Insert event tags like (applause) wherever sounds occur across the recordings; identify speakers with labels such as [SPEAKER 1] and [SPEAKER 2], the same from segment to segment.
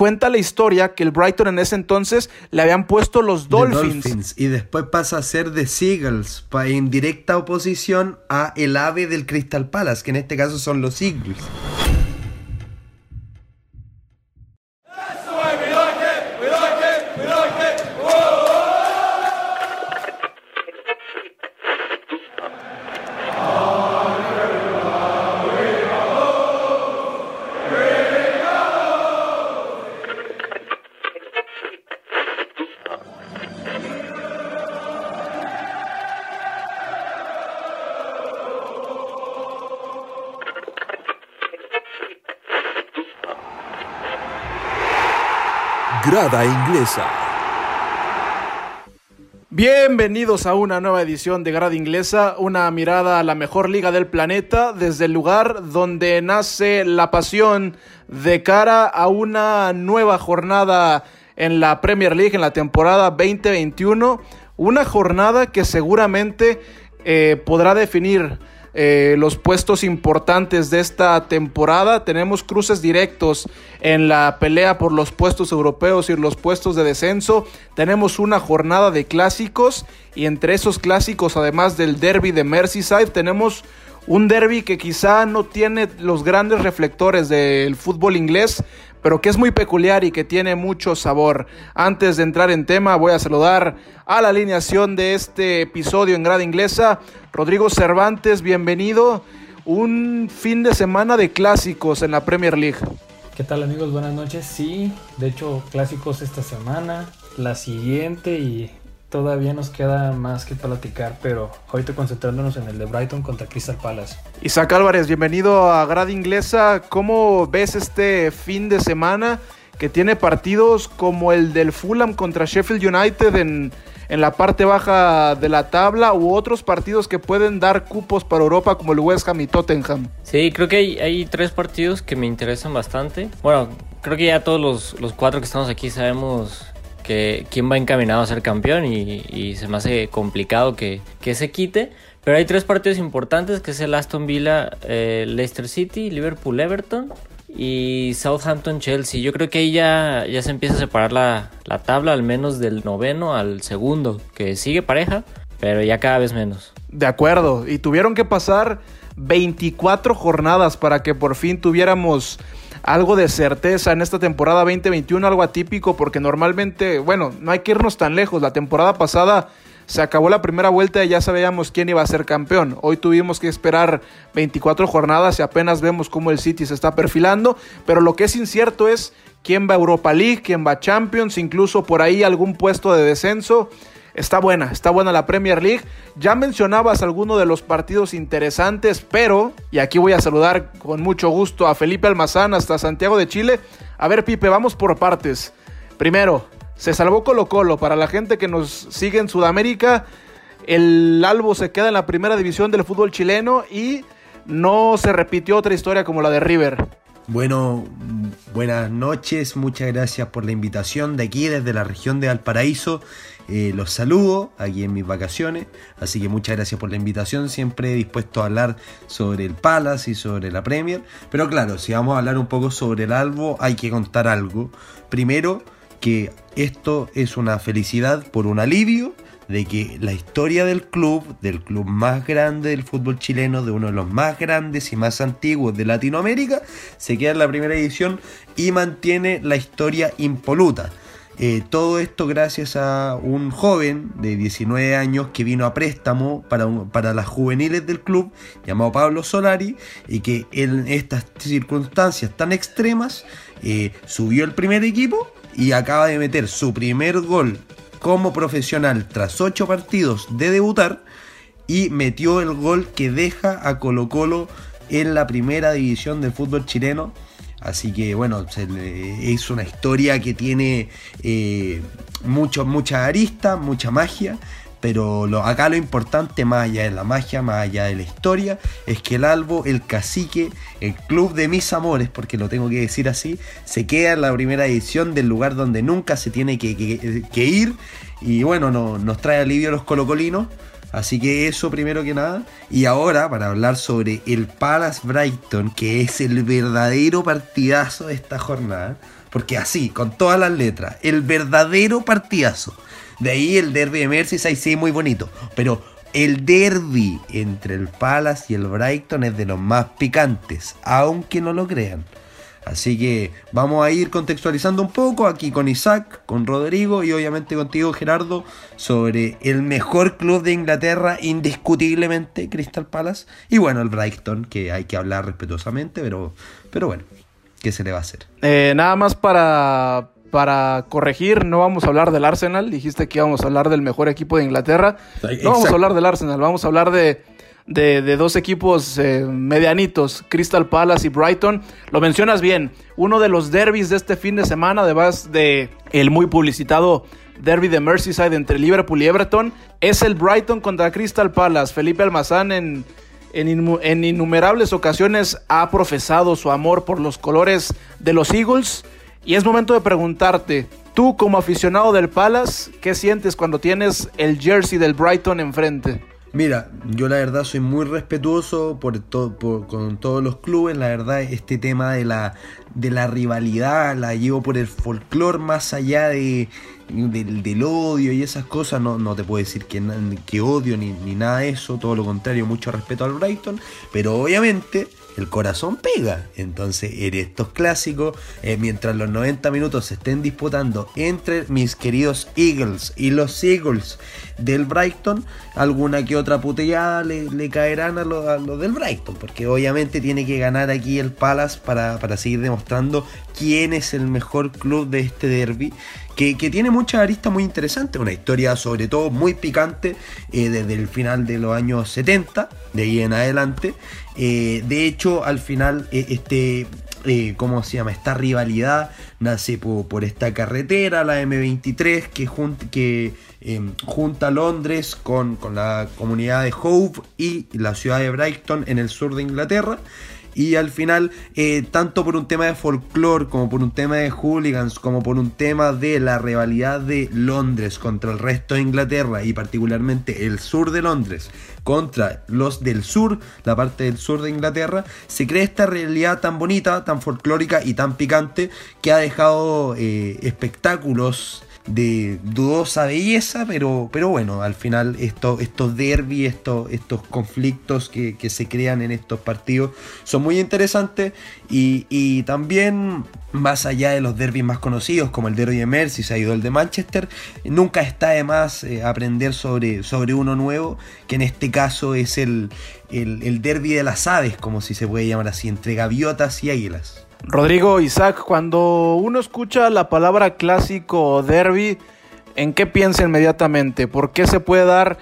[SPEAKER 1] cuenta la historia que el Brighton en ese entonces le habían puesto los Dolphins.
[SPEAKER 2] Y después pasa a ser The Seagulls, en directa oposición a el ave del Crystal Palace, que en este caso son los Eagles.
[SPEAKER 3] Inglesa.
[SPEAKER 1] Bienvenidos a una nueva edición de Grada Inglesa, una mirada a la mejor liga del planeta desde el lugar donde nace la pasión de cara a una nueva jornada en la Premier League en la temporada 2021, una jornada que seguramente eh, podrá definir eh, los puestos importantes de esta temporada. Tenemos cruces directos en la pelea por los puestos europeos y los puestos de descenso. Tenemos una jornada de clásicos y entre esos clásicos, además del derby de Merseyside, tenemos un derby que quizá no tiene los grandes reflectores del fútbol inglés, pero que es muy peculiar y que tiene mucho sabor. Antes de entrar en tema, voy a saludar a la alineación de este episodio en grada inglesa. Rodrigo Cervantes, bienvenido. Un fin de semana de clásicos en la Premier League.
[SPEAKER 4] ¿Qué tal amigos? Buenas noches. Sí, de hecho clásicos esta semana, la siguiente y todavía nos queda más que platicar, pero ahorita concentrándonos en el de Brighton contra Crystal Palace.
[SPEAKER 1] Isaac Álvarez, bienvenido a Grada Inglesa. ¿Cómo ves este fin de semana que tiene partidos como el del Fulham contra Sheffield United en, en la parte baja de la tabla u otros partidos que pueden dar cupos para Europa como el West Ham y Tottenham?
[SPEAKER 5] Sí, creo que hay, hay tres partidos que me interesan bastante. Bueno, creo que ya todos los, los cuatro que estamos aquí sabemos que quién va encaminado a ser campeón y, se me hace complicado que, se quite. Pero hay tres partidos importantes que es el Aston Villa, eh, Leicester City, Liverpool, Everton y Southampton, Chelsea. Yo creo que ahí ya, ya se empieza a separar la, la tabla al menos del noveno al segundo, que sigue pareja, pero ya cada vez menos.
[SPEAKER 1] De acuerdo, y tuvieron que pasar 24 jornadas para que por fin tuviéramos algo de certeza en esta temporada 2021, algo atípico, porque normalmente, bueno, no hay que irnos tan lejos. La temporada pasada se acabó la primera vuelta y ya sabíamos quién iba a ser campeón. Hoy tuvimos que esperar 24 jornadas y apenas vemos cómo el City se está perfilando, pero lo que es incierto es quién va a Europa League, quién va a Champions, incluso por ahí algún puesto de descenso. Está buena, está buena la Premier League. Ya mencionabas algunos de los partidos interesantes, pero, y aquí voy a saludar con mucho gusto a Felipe Almazán hasta Santiago de Chile. A ver, Pipe, vamos por partes. Primero, se salvó Colo Colo. Para la gente que nos sigue en Sudamérica, el Albo se queda en la primera división del fútbol chileno y no se repitió otra historia como la de River.
[SPEAKER 2] Bueno, buenas noches, muchas gracias por la invitación de aquí desde la región de Valparaíso. Eh, los saludo aquí en mis vacaciones, así que muchas gracias por la invitación, siempre dispuesto a hablar sobre el Palace y sobre la Premier, pero claro, si vamos a hablar un poco sobre el Albo, hay que contar algo. Primero, que esto es una felicidad por un alivio de que la historia del club, del club más grande del fútbol chileno, de uno de los más grandes y más antiguos de Latinoamérica, se queda en la primera edición y mantiene la historia impoluta. Eh, todo esto gracias a un joven de 19 años que vino a préstamo para, para las juveniles del club, llamado Pablo Solari, y que en estas circunstancias tan extremas eh, subió el primer equipo y acaba de meter su primer gol como profesional tras 8 partidos de debutar y metió el gol que deja a Colo Colo en la primera división del fútbol chileno Así que bueno, es una historia que tiene eh, mucho, mucha arista, mucha magia. Pero lo, acá lo importante, más allá de la magia, más allá de la historia, es que el Albo, el cacique, el club de mis amores, porque lo tengo que decir así, se queda en la primera edición del lugar donde nunca se tiene que, ir. Y bueno, nos trae alivio a los colocolinos Así que eso primero que nada. Y ahora para hablar sobre el Palace Brighton, que es el verdadero partidazo de esta jornada. porque así, con todas las letras, el verdadero partidazo. De ahí el derby de Merseyside sí muy bonito, pero el derby entre el Palace y el Brighton es de los más picantes, aunque no lo crean. Así que vamos a ir contextualizando un poco aquí con Isaac, con Rodrigo y obviamente contigo Gerardo sobre el mejor club de Inglaterra, indiscutiblemente Crystal Palace. Y bueno, el Brighton, que hay que hablar respetuosamente, pero, pero bueno, ¿qué se le va a hacer?
[SPEAKER 1] Eh, nada más para, para corregir, no vamos a hablar del Arsenal. Dijiste que íbamos a hablar del mejor equipo de Inglaterra. No vamos a hablar del Arsenal, vamos a hablar de de, dos equipos eh, medianitos, Crystal Palace y Brighton. Lo mencionas bien, uno de los derbis de este fin de semana, además de el muy publicitado derby de Merseyside entre Liverpool y Everton, es el Brighton contra Crystal Palace. Felipe Almazán en, en innumerables ocasiones ha profesado su amor por los colores de los Eagles y es momento de preguntarte, tú como aficionado del Palace, ¿qué sientes cuando tienes el jersey del Brighton enfrente?
[SPEAKER 2] Mira, yo la verdad soy muy respetuoso por con todos los clubes. La verdad, este tema de la, de la rivalidad la llevo por el folclore más allá de, del, odio y esas cosas. No, no te puedo decir que, que odio ni, ni nada de eso. Todo lo contrario, mucho respeto al Brighton. Pero obviamente el corazón pega. Entonces, en estos clásicos, eh, mientras los 90 minutos se estén disputando entre mis queridos Eagles y los Eagles del Brighton, alguna que otra putellada le, caerán a los del Brighton, porque obviamente tiene que ganar aquí el Palace para, para seguir demostrando quién es el mejor club de este derby que, tiene muchas aristas muy interesantes, una historia sobre todo muy picante eh, desde el final de los años 70, de ahí en adelante. Eh, de hecho, al final, eh, este, ¿cómo se llama? Esta rivalidad nace por, esta carretera, la M23, que, em, junta Londres con, con la comunidad de Hove y la ciudad de Brighton en el sur de Inglaterra. Y al final, eh, tanto por un tema de folclore, como por un tema de hooligans, como por un tema de la rivalidad de Londres contra el resto de Inglaterra y particularmente el sur de Londres contra los del sur, la parte del sur de Inglaterra, se crea esta realidad tan bonita, tan folclórica y tan picante que ha dejado eh, espectáculos de dudosa belleza, pero, pero bueno, al final estos, estos derbis, estos, estos conflictos que, se crean en estos partidos son muy interesantes y, también más allá de los derbis más conocidos como el derby de Merseyside o el de Manchester, nunca está de más eh, aprender sobre, sobre uno nuevo, que en este caso es el, el, el derby de las aves, como si se puede llamar así, entre gaviotas y águilas.
[SPEAKER 1] Rodrigo, Isaac, cuando uno escucha la palabra clásico o derby, ¿en qué piensa inmediatamente? ¿Por qué se puede dar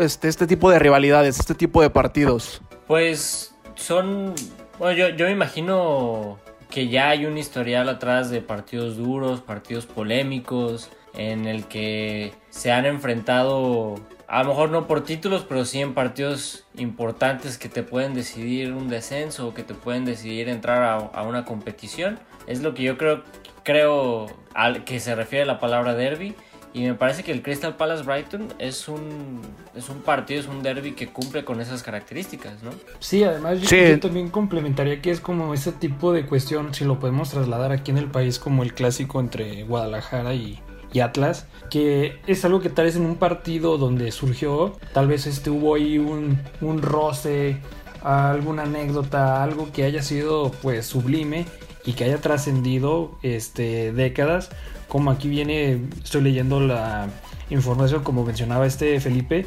[SPEAKER 1] este, este tipo de rivalidades, este tipo de partidos?
[SPEAKER 5] Pues son... Bueno, yo, yo me imagino que ya hay un historial atrás de partidos duros, partidos polémicos, en el que se han enfrentado a lo mejor no por títulos, pero sí en partidos importantes que te pueden decidir un descenso o que te pueden decidir entrar a, una competición. Es lo que yo creo, creo al que se refiere la palabra derby. Y me parece que el Crystal Palace Brighton es un, es un partido, es un derby que cumple con esas características, ¿no?
[SPEAKER 4] Sí, además yo, también complementaría que es como ese tipo de cuestión, si lo podemos trasladar aquí en el país como el clásico entre Guadalajara y, y Atlas, que es algo que tal vez en un partido donde surgió, tal vez este, hubo ahí un, un roce, alguna anécdota, algo que haya sido pues sublime y que haya trascendido este, décadas, como aquí viene, estoy leyendo la información como mencionaba este Felipe,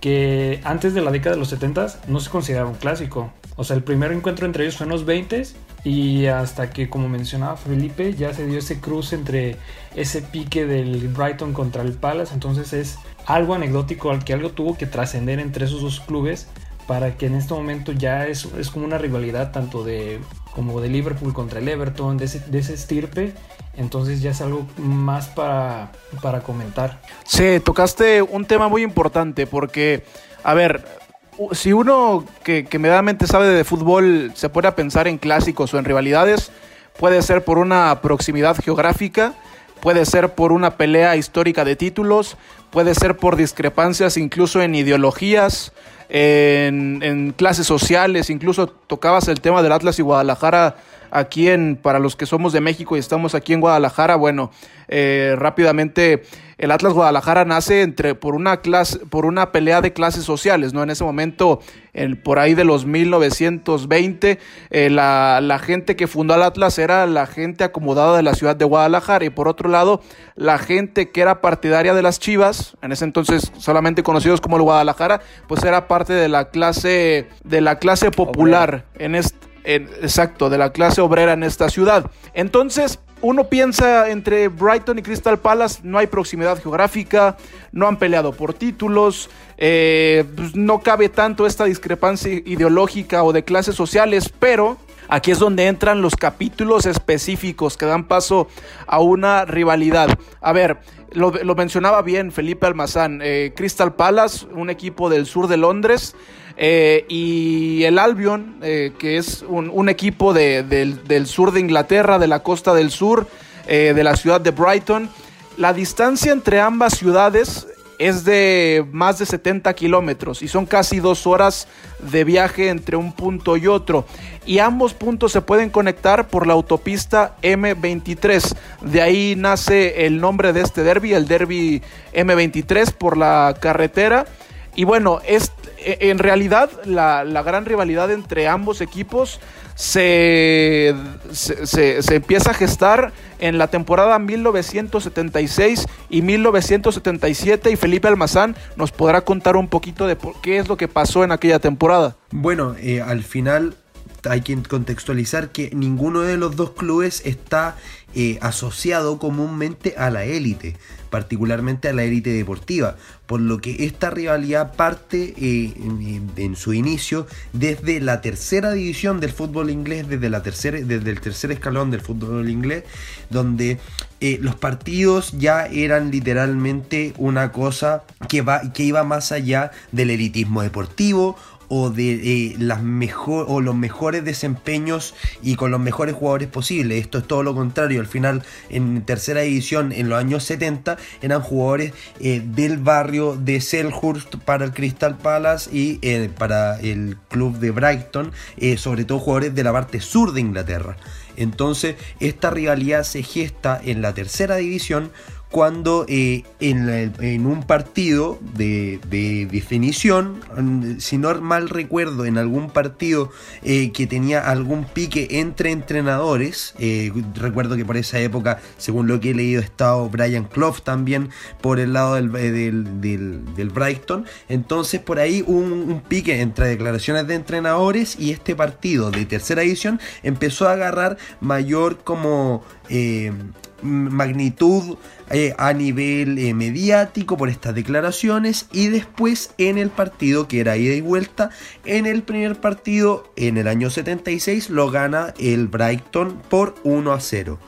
[SPEAKER 4] que antes de la década de los 70 no se consideraba un clásico. O sea, el primer encuentro entre ellos fue en los 20 y hasta que, como mencionaba Felipe, ya se dio ese cruce entre ese pique del Brighton contra el Palace. Entonces es algo anecdótico al que algo tuvo que trascender entre esos dos clubes para que en este momento ya es, es como una rivalidad tanto de como de Liverpool contra el Everton, de ese, de ese estirpe. Entonces ya es algo más para, para comentar.
[SPEAKER 1] Sí, tocaste un tema muy importante porque, a ver, si uno que, que medianamente sabe de fútbol se pone a pensar en clásicos o en rivalidades, puede ser por una proximidad geográfica, puede ser por una pelea histórica de títulos, puede ser por discrepancias incluso en ideologías, en, en clases sociales, incluso tocabas el tema del Atlas y Guadalajara aquí en, para los que somos de México y estamos aquí en Guadalajara, bueno, eh, rápidamente el Atlas Guadalajara nace entre por una clase, por una pelea de clases sociales, ¿no? En ese momento, por ahí de los 1920, eh, la, la, gente que fundó el Atlas era la gente acomodada de la ciudad de Guadalajara y por otro lado, la gente que era partidaria de las Chivas, en ese entonces solamente conocidos como el Guadalajara, pues era parte de la clase de la clase popular en este exacto, de la clase obrera en esta ciudad. Entonces, uno piensa entre Brighton y Crystal Palace, no hay proximidad geográfica, no han peleado por títulos, eh, pues, no cabe tanto esta discrepancia ideológica o de clases sociales, pero aquí es donde entran los capítulos específicos que dan paso a una rivalidad. A ver, lo, mencionaba bien Felipe Almazán, eh, Crystal Palace, un equipo del sur de Londres, eh, y el Albion, eh, que es un, equipo del, sur de Inglaterra, de la costa del sur, eh, de la ciudad de Brighton. La distancia entre ambas ciudades es de más de 70 kilómetros y son casi dos horas de viaje entre un punto y otro. Y ambos puntos se pueden conectar por la autopista M23. De ahí nace el nombre de este derby, el derby M23 por la carretera. Y bueno, este e, en realidad la, gran rivalidad entre ambos equipos se, se, empieza a gestar en la temporada 1976 y 1977 y Felipe Almazán nos podrá contar un poquito de qué es lo que pasó en aquella temporada.
[SPEAKER 2] Bueno, eh, al final hay que contextualizar que ninguno de los dos clubes está eh, asociado comúnmente a la élite, particularmente a la élite deportiva, por lo que esta rivalidad parte eh, en, su inicio desde la tercera división del fútbol inglés, desde, la tercera, desde el tercer escalón del fútbol inglés, donde eh, los partidos ya eran literalmente una cosa que, va, que iba más allá del elitismo deportivo o de eh, las mejor, o los mejores desempeños y con los mejores jugadores posibles. Esto es todo lo contrario. Al final, en tercera división, en los años 70, eran jugadores eh, del barrio de Selhurst para el Crystal Palace y eh, para el club de Brighton, sobre todo jugadores de la parte sur de Inglaterra. Entonces, esta rivalidad se gesta en la tercera división cuando eh, en, un partido de, definición, si no mal recuerdo, en algún partido eh, que tenía algún pique entre entrenadores, eh, recuerdo que por esa época, según lo que he leído, estaba Brian Clough también por el lado del, del, Brighton, entonces por ahí un, un, pique entre declaraciones de entrenadores y este partido de tercera edición empezó a agarrar mayor como magnitud eh, a nivel eh, mediático por estas declaraciones y después en el partido que era ida y vuelta, en el primer partido en el año 76 lo gana el Brighton por 1 a 0.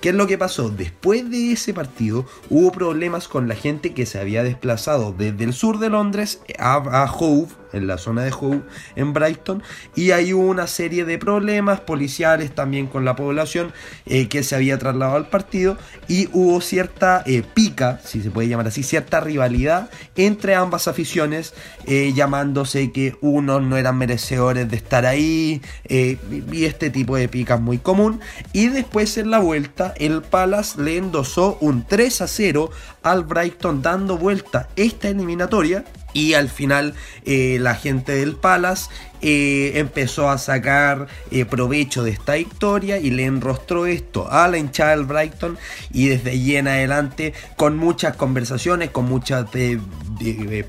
[SPEAKER 2] ¿Qué es lo que pasó? Después de ese partido hubo problemas con la gente que se había desplazado desde el sur de Londres a, a Hove, en la zona de Hove, en Brighton, y hay una serie de problemas policiales también con la población eh, que se había trasladado al partido y hubo cierta eh, pica, si se puede llamar así, cierta rivalidad entre ambas aficiones, eh, llamándose que unos no eran merecedores de estar ahí y este tipo de pica muy común. Y después en la vuelta el Palace le endosó un 3 a 0 al Brighton dando vuelta esta eliminatoria y al final eh, la gente del Palace eh, empezó a sacar eh, provecho de esta victoria y le enrostró esto a la hinchada del Brighton y desde allí en adelante con muchas conversaciones, con muchas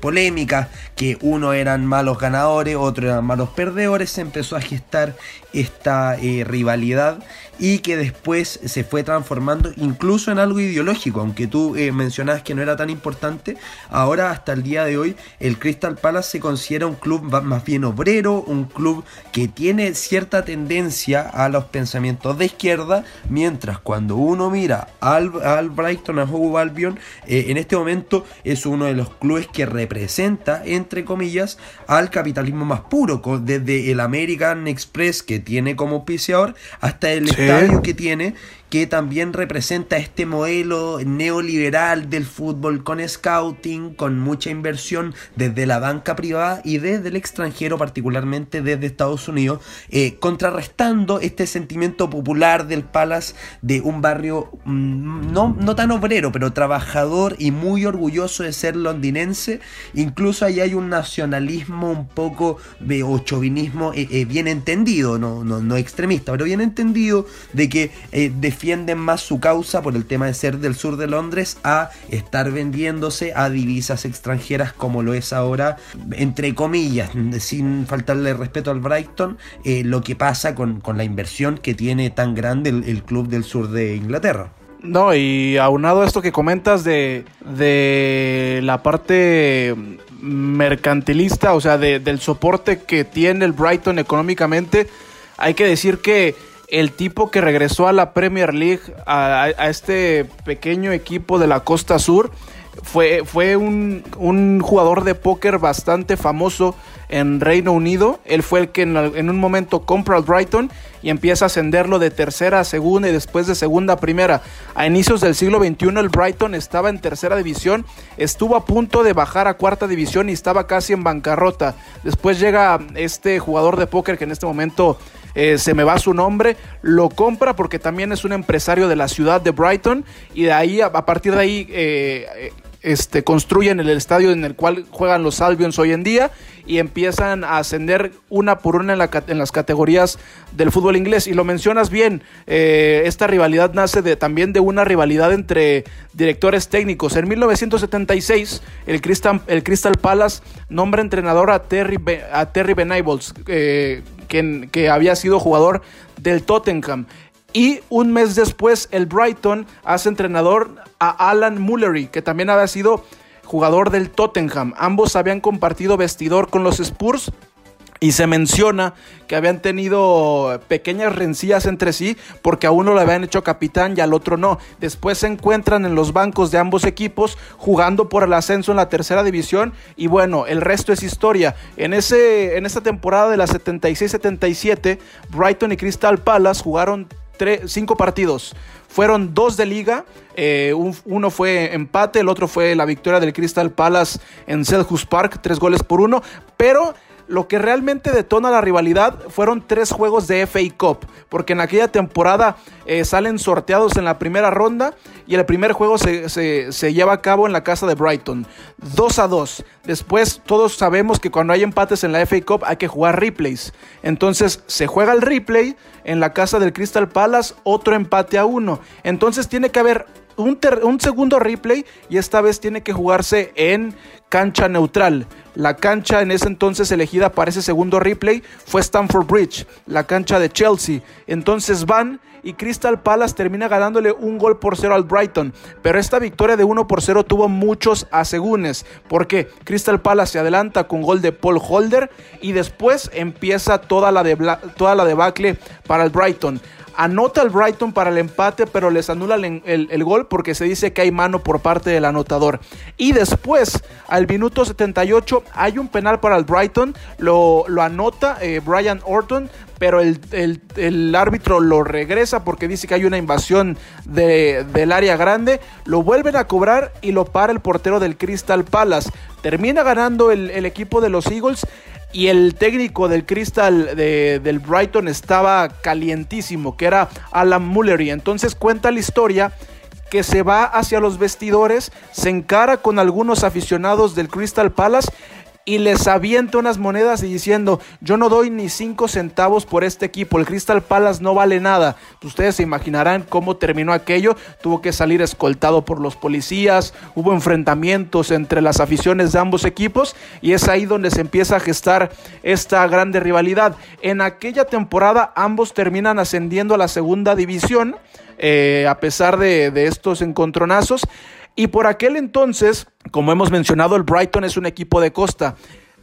[SPEAKER 2] polémicas, que uno eran malos ganadores, otro eran malos perdedores, se empezó a gestar esta rivalidad y que después se fue transformando incluso en algo ideológico, aunque tú mencionabas que no era tan importante, ahora hasta el día de hoy el Crystal Palace se considera un club más bien obrero, un club que tiene cierta tendencia a los pensamientos de izquierda, mientras cuando uno mira al, al Brighton, a Hove Albion, eh, en este momento es uno de los clubes que representa, entre comillas, al capitalismo más puro, desde el American Express que tiene como auspiciador hasta el estadio que tiene que también representa este modelo neoliberal del fútbol con scouting, con mucha inversión desde la banca privada y desde el extranjero, particularmente desde Estados Unidos, eh, contrarrestando este sentimiento popular del Palace de un barrio mm, no, no tan obrero, pero trabajador y muy orgulloso de ser londinense. Incluso ahí hay un nacionalismo un poco de o chauvinismo eh, eh, bien entendido, no, no, no, extremista, pero bien entendido de que defienden más su causa por el tema de ser del sur de Londres a estar vendiéndose a divisas extranjeras como lo es ahora, entre comillas, sin faltarle respeto al Brighton, eh, lo que pasa con, con, la inversión que tiene tan grande el, club del sur de Inglaterra.
[SPEAKER 1] No, y aunado a esto que comentas de, de la parte mercantilista, o sea, de, del soporte que tiene el Brighton económicamente, hay que decir que el tipo que regresó a la Premier League, a, este pequeño equipo de la costa sur, fue, fue un, un, jugador de póker bastante famoso en Reino Unido. Él fue el que en, en, un momento compra al Brighton y empieza a ascenderlo de tercera a segunda y después de segunda a primera. A inicios del siglo XXI el Brighton estaba en tercera división, estuvo a punto de bajar a cuarta división y estaba casi en bancarrota. Después llega este jugador de póker que en este momento eh, se me va su nombre, lo compra porque también es un empresario de la ciudad de Brighton y de ahí, a, partir de ahí, eh, este, construyen el estadio en el cual juegan los Albions hoy en día y empiezan a ascender una por una en, la, en las categorías del fútbol inglés. Y lo mencionas bien, eh, esta rivalidad nace también de una rivalidad entre directores técnicos. En 1976, el Crystal, el Crystal Palace nombra entrenador a Terry, a Terry eh, que, había sido jugador del Tottenham. Y un mes después, el Brighton hace entrenador a Alan Mullery, que también había sido jugador del Tottenham. Ambos habían compartido vestidor con los Spurs. Y se menciona que habían tenido pequeñas rencillas entre sí porque a uno le habían hecho capitán y al otro no. Después se encuentran en los bancos de ambos equipos jugando por el ascenso en la tercera división y bueno, el resto es historia. En, ese, en esta temporada de la 76-77, Brighton y Crystal Palace jugaron cinco partidos. Fueron dos de liga, eh, un, uno fue empate, el otro fue la victoria del Crystal Palace en Selhurst Park, tres goles por uno, pero lo que realmente detona la rivalidad fueron tres juegos de FA Cup, porque en aquella temporada eh, salen sorteados en la primera ronda y el primer juego se, se, se, lleva a cabo en la casa de Brighton, 2 a 2. Después todos sabemos que cuando hay empates en la FA Cup hay que jugar replays, entonces se juega el replay en la casa del Crystal Palace, otro empate a uno, entonces tiene que haber un, un, segundo replay y esta vez tiene que jugarse en cancha neutral. La cancha en ese entonces elegida para ese segundo replay fue Stamford Bridge, la cancha de Chelsea. Entonces van y Crystal Palace termina ganándole un gol por cero al Brighton. Pero esta victoria de 1 por 0 tuvo muchos asegúnes. Porque Crystal Palace se adelanta con gol de Paul Holder y después empieza toda la, toda la debacle para el Brighton. Anota el Brighton para el empate, pero les anula el, el, el, gol porque se dice que hay mano por parte del anotador. Y después, al minuto 78, hay un penal para el Brighton. Lo, lo anota eh, Brian Orton, pero el, el, el, árbitro lo regresa porque dice que hay una invasión de, del área grande. Lo vuelven a cobrar y lo para el portero del Crystal Palace. Termina ganando el, el equipo de los Eagles y el técnico del Crystal de, del Brighton estaba calientísimo, que era Alan Mullery. Entonces cuenta la historia que se va hacia los vestidores, se encara con algunos aficionados del Crystal Palace y les avienta unas monedas y diciendo, yo no doy ni cinco centavos por este equipo, el Crystal Palace no vale nada. Ustedes se imaginarán cómo terminó aquello, tuvo que salir escoltado por los policías, hubo enfrentamientos entre las aficiones de ambos equipos y es ahí donde se empieza a gestar esta grande rivalidad. En aquella temporada ambos terminan ascendiendo a la segunda división, eh, a pesar de, de estos encontronazos. Y por aquel entonces, como hemos mencionado, el Brighton es un equipo de costa.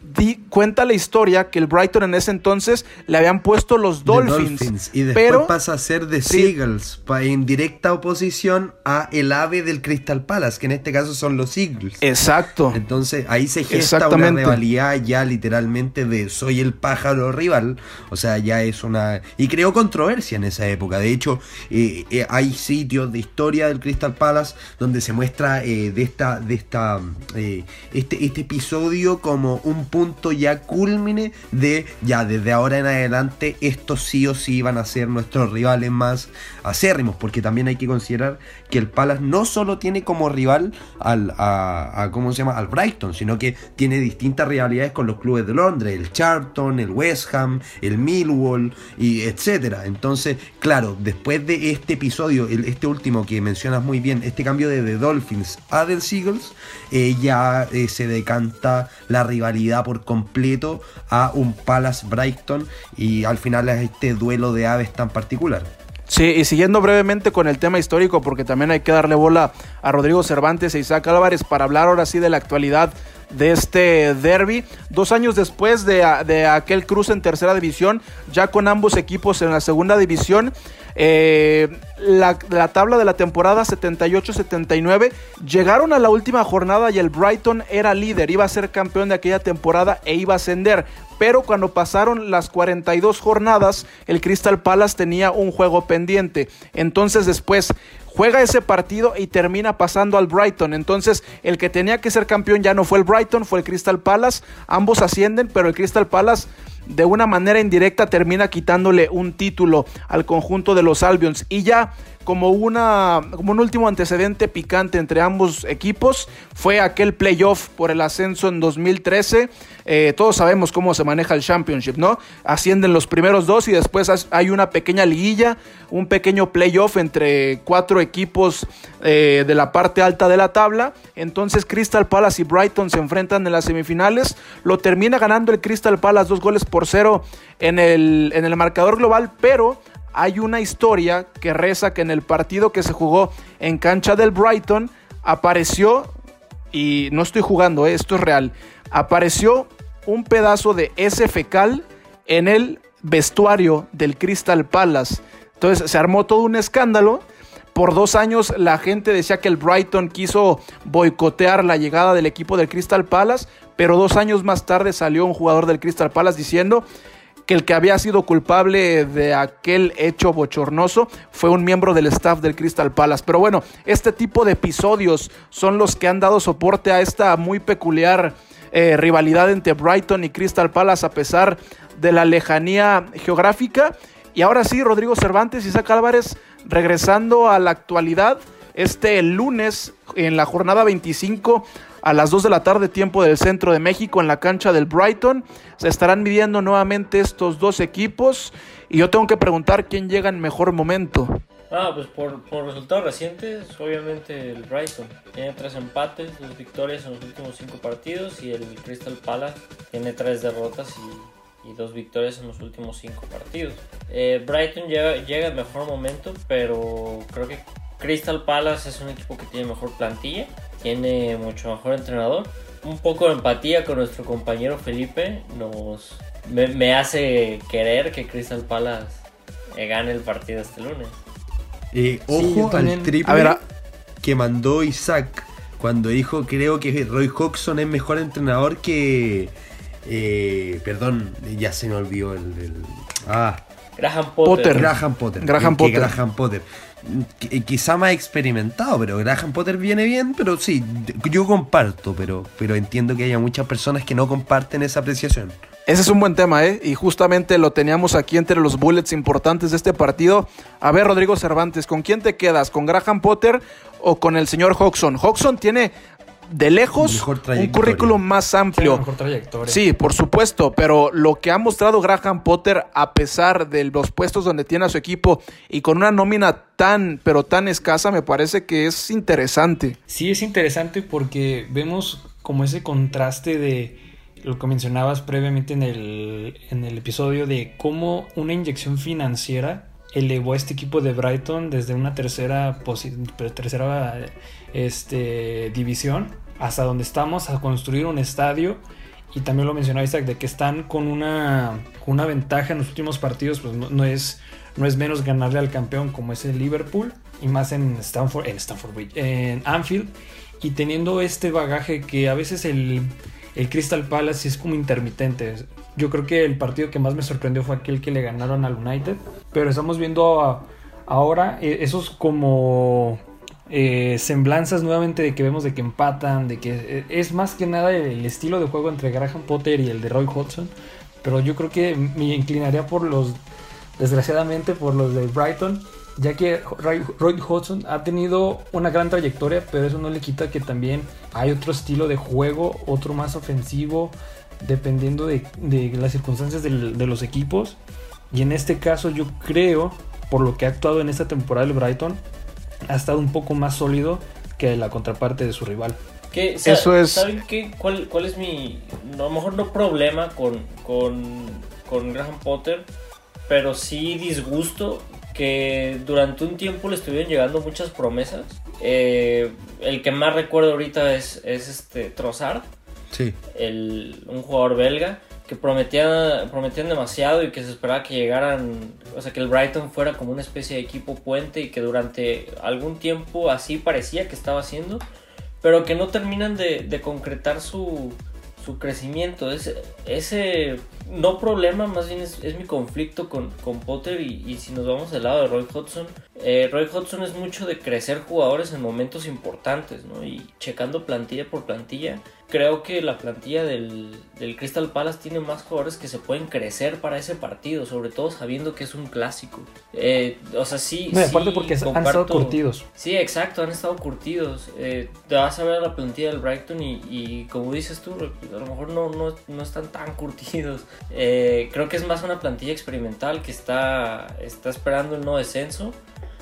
[SPEAKER 1] Di, cuenta la historia que el Brighton en ese entonces le habían puesto los Dolphins.
[SPEAKER 2] Y después
[SPEAKER 1] pero
[SPEAKER 2] pasa a ser
[SPEAKER 1] Sí.
[SPEAKER 2] Seagulls, en directa oposición a el ave del Crystal Palace, que en este caso son los Eagles.
[SPEAKER 1] exacto.
[SPEAKER 2] Entonces ahí se gesta una rivalidad ya literalmente de soy el pájaro rival. O sea, ya es una... Y creó controversia en esa época. De hecho, eh, eh, hay sitios de historia del Crystal Palace donde se muestra eh, de esta, de esta, eh, este, este episodio como un punto ya culmine de ya desde ahora en adelante estos sí o sí van a ser nuestros rivales más acérrimos. Porque también hay que considerar que el Palace no solo tiene como rival al, a, a- ¿cómo se llama? al Brighton, sino que tiene distintas rivalidades con los clubes de Londres, el Charlton, el West Ham, el Millwall, y etcétera. Entonces, claro, después de este episodio, el- este último que mencionas muy bien, este cambio de The Dolphins a The Seagulls, eh, ya eh, se decanta la rivalidad por completo a un Palace Brighton y al final a este duelo de aves tan particular.
[SPEAKER 1] Sí, y siguiendo brevemente con el tema histórico, porque también hay que darle bola a Rodrigo Cervantes e Isaac Álvarez para hablar ahora sí de la actualidad de este derby. Dos años después de, de aquel cruce en tercera división, ya con ambos equipos en la segunda división, eh, la, la tabla de la temporada 78-79 llegaron a la última jornada y el Brighton era líder, iba a ser campeón de aquella temporada e iba a ascender. Pero cuando pasaron las 42 jornadas, el Crystal Palace tenía un juego pendiente. Entonces después juega ese partido y termina pasando al Brighton. Entonces el que tenía que ser campeón ya no fue el Brighton, fue el Crystal Palace. Ambos ascienden, pero el Crystal Palace de una manera indirecta termina quitándole un título al conjunto de los Albions. Y ya como, una, como un último antecedente picante entre ambos equipos fue aquel playoff por el ascenso en 2013. Eh, todos sabemos cómo se maneja el Championship, ¿no? Ascienden los primeros dos y después hay una pequeña liguilla, un pequeño playoff entre cuatro equipos eh, de la parte alta de la tabla. Entonces Crystal Palace y Brighton se enfrentan en las semifinales. Lo termina ganando el Crystal Palace dos goles por cero en el, en el marcador global, pero hay una historia que reza que en el partido que se jugó en cancha del Brighton apareció, y no estoy jugando, eh, esto es real, apareció un pedazo de ese fecal en el vestuario del Crystal Palace. Entonces se armó todo un escándalo. Por dos años la gente decía que el Brighton quiso boicotear la llegada del equipo del Crystal Palace, pero dos años más tarde salió un jugador del Crystal Palace diciendo que el que había sido culpable de aquel hecho bochornoso fue un miembro del staff del Crystal Palace. Pero bueno, este tipo de episodios son los que han dado soporte a esta muy peculiar eh, rivalidad entre Brighton y Crystal Palace a pesar de la lejanía geográfica. Y ahora sí, Rodrigo Cervantes y Isaac Álvarez regresando a la actualidad. Este lunes, en la jornada 25, a las 2 de la tarde, tiempo del centro de México, en la cancha del Brighton, se estarán midiendo nuevamente estos dos equipos. Y yo tengo que preguntar quién llega en mejor momento.
[SPEAKER 5] Ah, pues por, por resultados recientes, obviamente el Brighton tiene tres empates, dos victorias en los últimos cinco partidos y el Crystal Palace tiene tres derrotas y, y dos victorias en los últimos cinco partidos. Eh, Brighton llega, llega en mejor momento, pero creo que Crystal Palace es un equipo que tiene mejor plantilla, tiene mucho mejor entrenador. Un poco de empatía con nuestro compañero Felipe nos me, me hace querer que Crystal Palace eh, gane el partido este lunes.
[SPEAKER 2] Eh, ojo al triple
[SPEAKER 1] A ver, a-
[SPEAKER 2] que mandó Isaac cuando dijo creo que Roy Hodgson es mejor entrenador que eh, perdón ya se me olvidó el, el- ah
[SPEAKER 5] Graham Potter.
[SPEAKER 1] Potter.
[SPEAKER 2] Graham Potter
[SPEAKER 1] Graham Potter.
[SPEAKER 2] Graham Potter Qui- quizá más experimentado pero Graham Potter viene bien pero sí yo comparto pero pero entiendo que haya muchas personas que no comparten esa apreciación
[SPEAKER 1] Ese es un buen tema, ¿eh? Y justamente lo teníamos aquí entre los bullets importantes de este partido. A ver, Rodrigo Cervantes, ¿con quién te quedas? ¿Con Graham Potter o con el señor Hodgson? Hodgson tiene de lejos
[SPEAKER 2] Mejor
[SPEAKER 1] un currículum más amplio.
[SPEAKER 4] mejor trayectoria.
[SPEAKER 1] Sí, por supuesto, pero lo que ha mostrado Graham Potter, a pesar de los puestos donde tiene a su equipo y con una nómina tan, pero tan escasa, me parece que es interesante.
[SPEAKER 4] Sí, es interesante porque vemos como ese contraste de lo que mencionabas previamente en el, en el episodio de cómo una inyección financiera elevó a este equipo de Brighton desde una tercera, posi- tercera este, división hasta donde estamos a construir un estadio. Y también lo mencionó Isaac, de que están con una, una ventaja en los últimos partidos, pues no, no, es, no es menos ganarle al campeón como es el Liverpool, y más en Stanford, en Stanford Bridge, en Anfield, y teniendo este bagaje que a veces el, el Crystal Palace es como intermitente. Yo creo que el partido que más me sorprendió fue aquel que le ganaron al United, pero estamos viendo a, ahora eh, esos como eh, semblanzas nuevamente de que vemos de que empatan, de que eh, es más que nada el estilo de juego entre Graham Potter y el de Roy Hodgson, pero yo creo que me inclinaría por los, desgraciadamente, por los de Brighton, ya que Roy, Hodgson ha tenido una gran trayectoria, pero eso no le quita que también hay otro estilo de juego, otro más ofensivo, dependiendo de, las circunstancias de los equipos. Y en este caso yo creo, por lo que ha actuado en esta temporada el Brighton, ha estado un poco más sólido que la contraparte de su rival.
[SPEAKER 5] ¿Qué, sa-
[SPEAKER 1] Eso es-
[SPEAKER 5] ¿Saben qué? ¿Cuál, cuál es mi, a lo mejor no problema con, con, con Graham Potter, pero sí disgusto que durante un tiempo le estuvieron llegando muchas promesas. Eh, el que más recuerdo ahorita es, es este Trossard,
[SPEAKER 2] Sí.
[SPEAKER 5] el, un jugador belga que prometía, prometían demasiado y que se esperaba que llegaran, o sea, que el Brighton fuera como una especie de equipo puente y que durante algún tiempo así parecía que estaba haciendo, pero que no terminan de, de concretar su, su crecimiento. Ese, ese no problema, más bien es, es mi conflicto con, con Potter y, y si nos vamos del lado de Roy Hodgson, eh, Roy Hodgson es mucho de crecer jugadores en momentos importantes, ¿no? Y checando plantilla por plantilla, creo que la plantilla del, del Crystal Palace tiene más jugadores que se pueden crecer para ese partido, sobre todo sabiendo que es un clásico. Eh, o sea, sí.
[SPEAKER 4] No,
[SPEAKER 5] sí,
[SPEAKER 4] aparte porque han estado curtidos.
[SPEAKER 5] Sí, exacto, han estado curtidos. Eh, te vas a ver la plantilla del Brighton y, y como dices tú, a lo mejor no, no, no están tan curtidos. Eh, creo que es más una plantilla experimental que está, está esperando el no descenso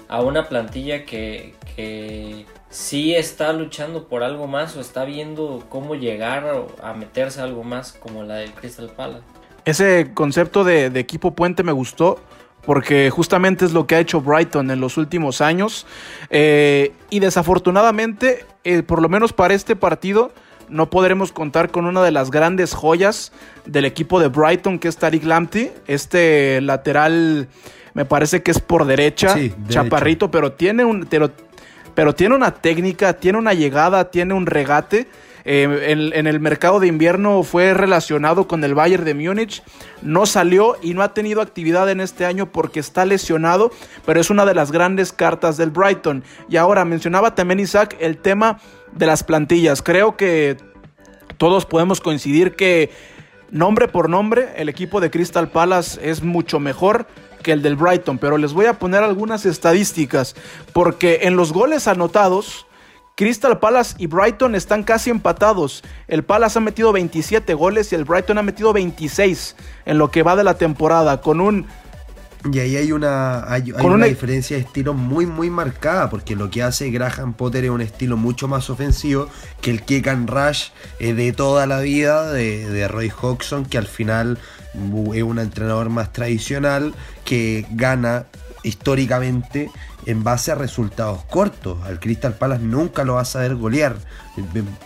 [SPEAKER 5] a una plantilla que, que sí está luchando por algo más o está viendo cómo llegar a, meterse a algo más como la del Crystal Palace.
[SPEAKER 1] Ese concepto de, de equipo puente me gustó porque justamente es lo que ha hecho Brighton en los últimos años. Eh, y desafortunadamente, eh, por lo menos para este partido, no podremos contar con una de las grandes joyas del equipo de Brighton, que es Tariq Lamptey, este lateral, me parece que es por derecha,
[SPEAKER 2] Sí,
[SPEAKER 1] chaparrito, pero tiene un... Pero, pero tiene una técnica, tiene una llegada, tiene un regate. Eh, en, en el mercado de invierno fue relacionado con el Bayern de Múnich. No salió y no ha tenido actividad en este año porque está lesionado, pero es una de las grandes cartas del Brighton. Y ahora mencionaba también Isaac el tema de las plantillas. Creo que todos podemos coincidir que nombre por nombre el equipo de Crystal Palace es mucho mejor que el del Brighton, pero les voy a poner algunas estadísticas porque en los goles anotados Crystal Palace y Brighton están casi empatados. El Palace ha metido 27 goles y el Brighton ha metido 26 en lo que va de la temporada con un
[SPEAKER 2] Y ahí hay una, hay, una
[SPEAKER 1] una-
[SPEAKER 2] diferencia de estilo muy, muy marcada, porque lo que hace Graham Potter es un estilo mucho más ofensivo que el kick and rush eh, de toda la vida de, de Roy Hodgson, que al final mm, es un entrenador más tradicional que gana históricamente en base a resultados cortos. Al Crystal Palace nunca lo vas a ver golear.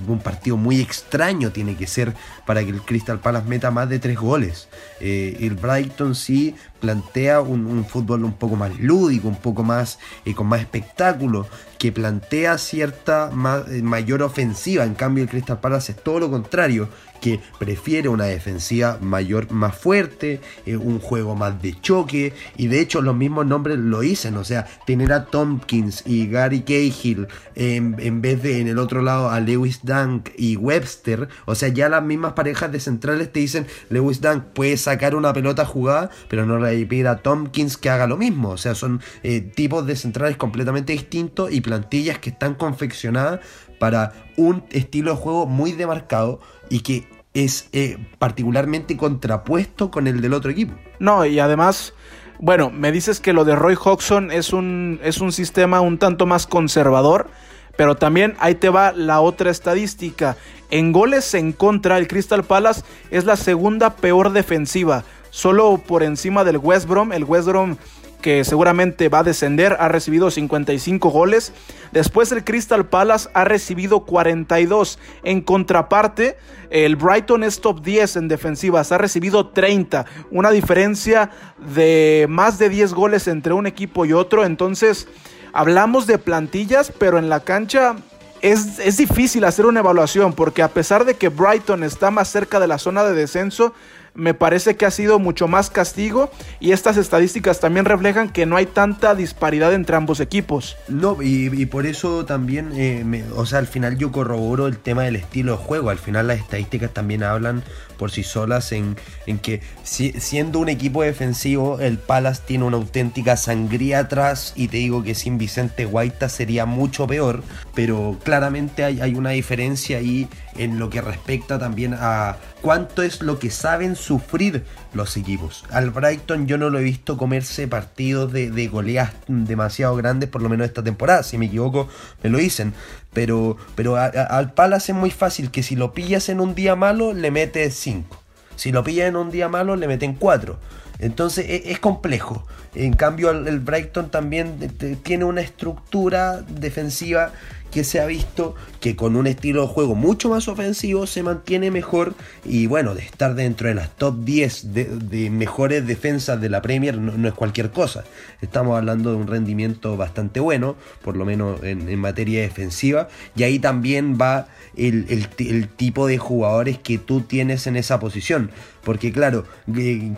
[SPEAKER 2] Un partido muy extraño tiene que ser para que el Crystal Palace meta más de tres goles. Eh, el Brighton sí plantea un, fútbol un poco más lúdico, un poco más eh, con más espectáculo, que plantea cierta ma- eh, mayor ofensiva. En cambio, el Crystal Palace es todo lo contrario, que prefiere una defensiva mayor, más fuerte, eh, un juego más de choque, y de hecho los mismos nombres lo dicen, o sea, tener a Tompkins y Gary Cahill en, en vez de en el otro lado Lewis Dunk y Webster, o sea, ya las mismas parejas de centrales te dicen, Lewis Dunk puede sacar una pelota jugada, pero no le pide a Tompkins que haga lo mismo, o sea, son eh, tipos de centrales completamente distintos y plantillas que están confeccionadas para un estilo de juego muy demarcado y que es eh, particularmente contrapuesto con el del otro equipo.
[SPEAKER 1] No, y además, bueno, me dices que lo de Roy Hodgson es un, es un sistema un tanto más conservador, pero también ahí te va la otra estadística. En goles en contra, el Crystal Palace es la segunda peor defensiva, solo por encima del West Brom. El West Brom que seguramente va a descender, ha recibido 55 goles. Después el Crystal Palace ha recibido 42. En contraparte, el Brighton es top 10 en defensivas, ha recibido 30. Una diferencia de más de 10 goles entre un equipo y otro. Entonces, hablamos de plantillas, pero en la cancha es, es, difícil hacer una evaluación porque a pesar de que Brighton está más cerca de la zona de descenso, me parece que ha sido mucho más castigo y estas estadísticas también reflejan que no hay tanta disparidad entre ambos equipos.
[SPEAKER 2] No, y, por eso también, eh, o sea, al final yo corroboro el tema del estilo de juego, al final las estadísticas también hablan por sí solas en, en que siendo un equipo defensivo, el Palace tiene una auténtica sangría atrás y te digo que sin Vicente Guaita sería mucho peor, pero claramente hay, hay una diferencia ahí en lo que respecta también a cuánto es lo que saben sufrir los equipos. Al Brighton yo no lo he visto comerse partidos de, de goleas demasiado grandes, por lo menos esta temporada. Si me equivoco, me lo dicen. Pero, pero al Palace es muy fácil que si lo pillas en un día malo, le metes 5. Si lo pillas en un día malo, le meten 4. Entonces e, es, complejo. En cambio, el Brighton también tiene una estructura defensiva que se ha visto que con un estilo de juego mucho más ofensivo se mantiene mejor y bueno, de estar dentro de las top 10 de, mejores defensas de la Premier no, es cualquier cosa. Estamos hablando de un rendimiento bastante bueno, por lo menos en, materia defensiva, y ahí también va el, tipo de jugadores que tú tienes en esa posición. Porque claro,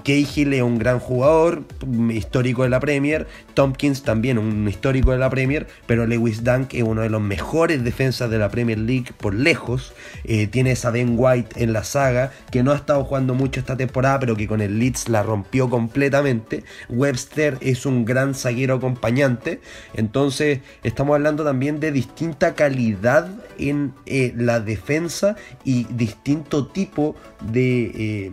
[SPEAKER 2] Cahill es un gran jugador, histórico de la Premier, Tompkins también un histórico de la Premier, pero Lewis Dunk es uno de los mejores defensas de la Premier League por lejos. Eh, tienes a Ben White en la saga, que no ha estado jugando mucho esta temporada, pero que con el Leeds la rompió completamente. Webster es un gran zaguero acompañante. Entonces estamos hablando también de distinta calidad en eh, la defensa y distinto tipo de... Eh,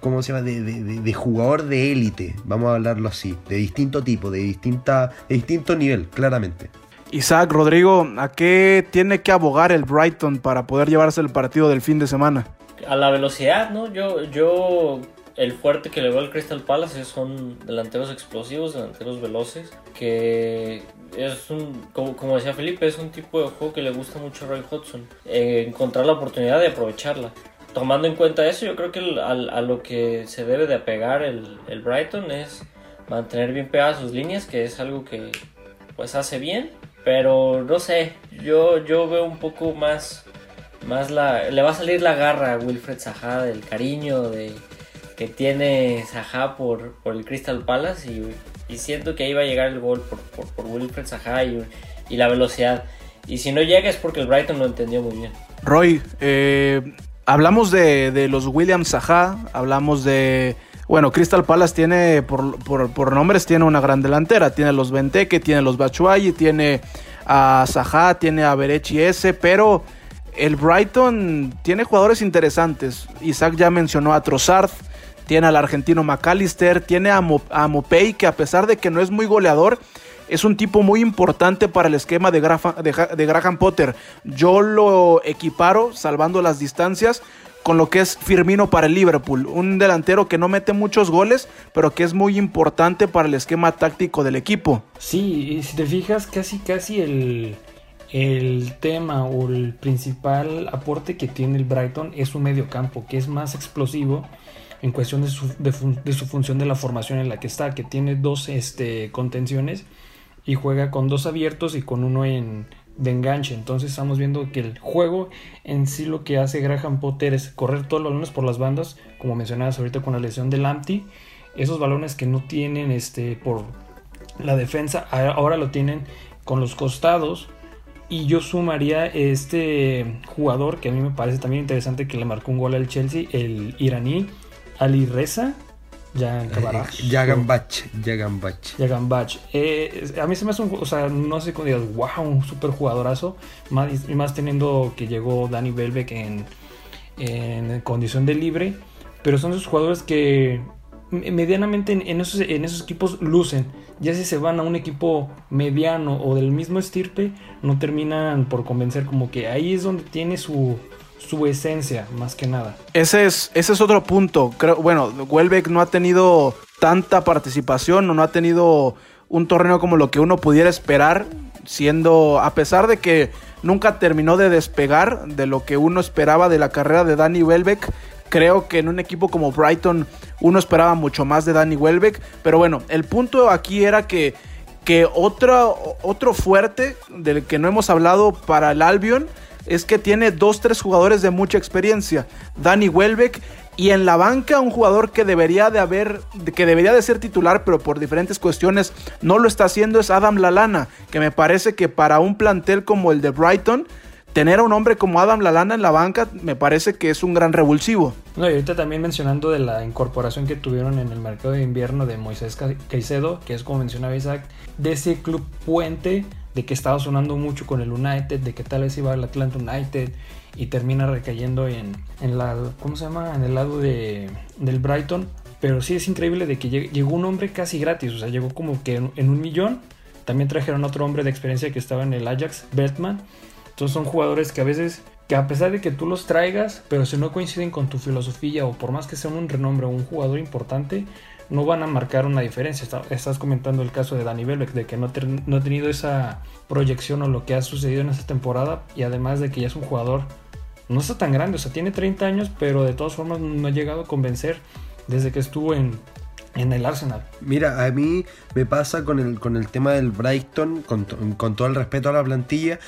[SPEAKER 2] ¿cómo se llama? De, jugador de élite, vamos a hablarlo así, de distinto tipo, de, distinta, de distinto nivel, claramente.
[SPEAKER 1] Isaac, Rodrigo, ¿a qué tiene que abogar el Brighton para poder llevarse el partido del fin de semana?
[SPEAKER 5] A la velocidad, ¿no? Yo, yo el fuerte que le veo al Crystal Palace son delanteros explosivos, delanteros veloces, que es un, como, decía Felipe, es un tipo de juego que le gusta mucho a Roy Hodgson. Eh, encontrar la oportunidad de aprovecharla tomando en cuenta eso, yo creo que a, lo que se debe de apegar el, el, Brighton es mantener bien pegadas sus líneas, que es algo que pues hace bien, pero no sé, yo, yo veo un poco más, más la, le va a salir la garra a Wilfred Zaha del cariño de, que tiene Zaha por, por el Crystal Palace y, siento que ahí va a llegar el gol por, por, Wilfred Zaha y, y la velocidad. Y si no llega es porque el Brighton lo entendió muy bien.
[SPEAKER 1] Roy, eh, hablamos de, los Williams Saha, hablamos de... Bueno, Crystal Palace tiene, por, nombres, tiene una gran delantera. Tiene a los Benteke, tiene los Bachuay, tiene a Saha, tiene a Berechi S, pero el Brighton tiene jugadores interesantes. Isaac ya mencionó a Trossard, tiene al argentino McAllister, tiene a, a Mopey, que a pesar de que no es muy goleador, es un tipo muy importante para el esquema de, Graham Potter. Yo lo equiparo, salvando las distancias, con lo que es Firmino para el Liverpool. Un delantero que no mete muchos goles, pero que es muy importante para el esquema táctico del equipo.
[SPEAKER 4] Sí, y si te fijas, casi casi el, el tema o el principal aporte que tiene el Brighton es su medio campo, que es más explosivo en cuestión de su, de, su función de la formación en la que está, que tiene dos este, contenciones y juega con dos abiertos y con uno en, de enganche. Entonces estamos viendo que el juego en sí lo que hace Graham Potter es correr todos los balones por las bandas, como mencionabas ahorita con la lesión del Lamptey. Esos balones que no tienen este por la defensa, ahora lo tienen con los costados. Y yo sumaría este jugador que a mí me parece también interesante que le marcó un gol al Chelsea, el iraní Ali Reza
[SPEAKER 2] Yagan Bach. Yagan
[SPEAKER 4] Bach. Eh, a mí se me hace un. O sea, no sé cómo digas, wow, un super jugadorazo. Más, y más teniendo que llegó Dani Belbeck en, en condición de libre. Pero son esos jugadores que medianamente en, esos, en esos equipos lucen. Ya si se van a un equipo mediano o del mismo estirpe, no terminan por convencer. Como que ahí es donde tiene su su esencia, más que nada.
[SPEAKER 1] Ese es, ese es otro punto. Bueno, Welbeck no ha tenido tanta participación o no ha tenido un torneo como lo que uno pudiera esperar, siendo, a pesar de que nunca terminó de despegar de lo que uno esperaba de la carrera de Danny Welbeck, creo que en un equipo como Brighton uno esperaba mucho más de Danny Welbeck, pero bueno, el punto aquí era que, que otro, otro fuerte del que no hemos hablado para el Albion es que tiene dos, tres jugadores de mucha experiencia. Danny Welbeck y en la banca un jugador que debería de haber, que debería de ser titular, pero por diferentes cuestiones no lo está haciendo es Adam Lalana, que me parece que para un plantel como el de Brighton, tener a un hombre como Adam Lalana en la banca me parece que es un gran revulsivo.
[SPEAKER 4] No, y ahorita también mencionando de la incorporación que tuvieron en el mercado de invierno de Moisés Caicedo, que es como mencionaba Isaac, de ese club puente de que estaba sonando mucho con el United, de que tal vez iba al Atlanta United y termina recayendo en, la, ¿cómo se llama? En el lado de, del Brighton. Pero sí es increíble de que llegó un hombre casi gratis, o sea, llegó como que en, un millón. También trajeron otro hombre de experiencia que estaba en el Ajax, Bertman. Entonces son jugadores que a veces, que a pesar de que tú los traigas, pero si no coinciden con tu filosofía o por más que sean un renombre o un jugador importante, no van a marcar una diferencia. Estás comentando el caso de Dani Belbeck, de que no, no ha tenido esa proyección o lo que ha sucedido en esta temporada y además de que ya es un jugador no está tan grande, o sea, tiene 30 años, pero de todas formas no ha llegado a convencer desde que estuvo en, en el Arsenal.
[SPEAKER 2] Mira, a mí me pasa con el, con el tema del Brighton, con, con todo el respeto a la plantilla,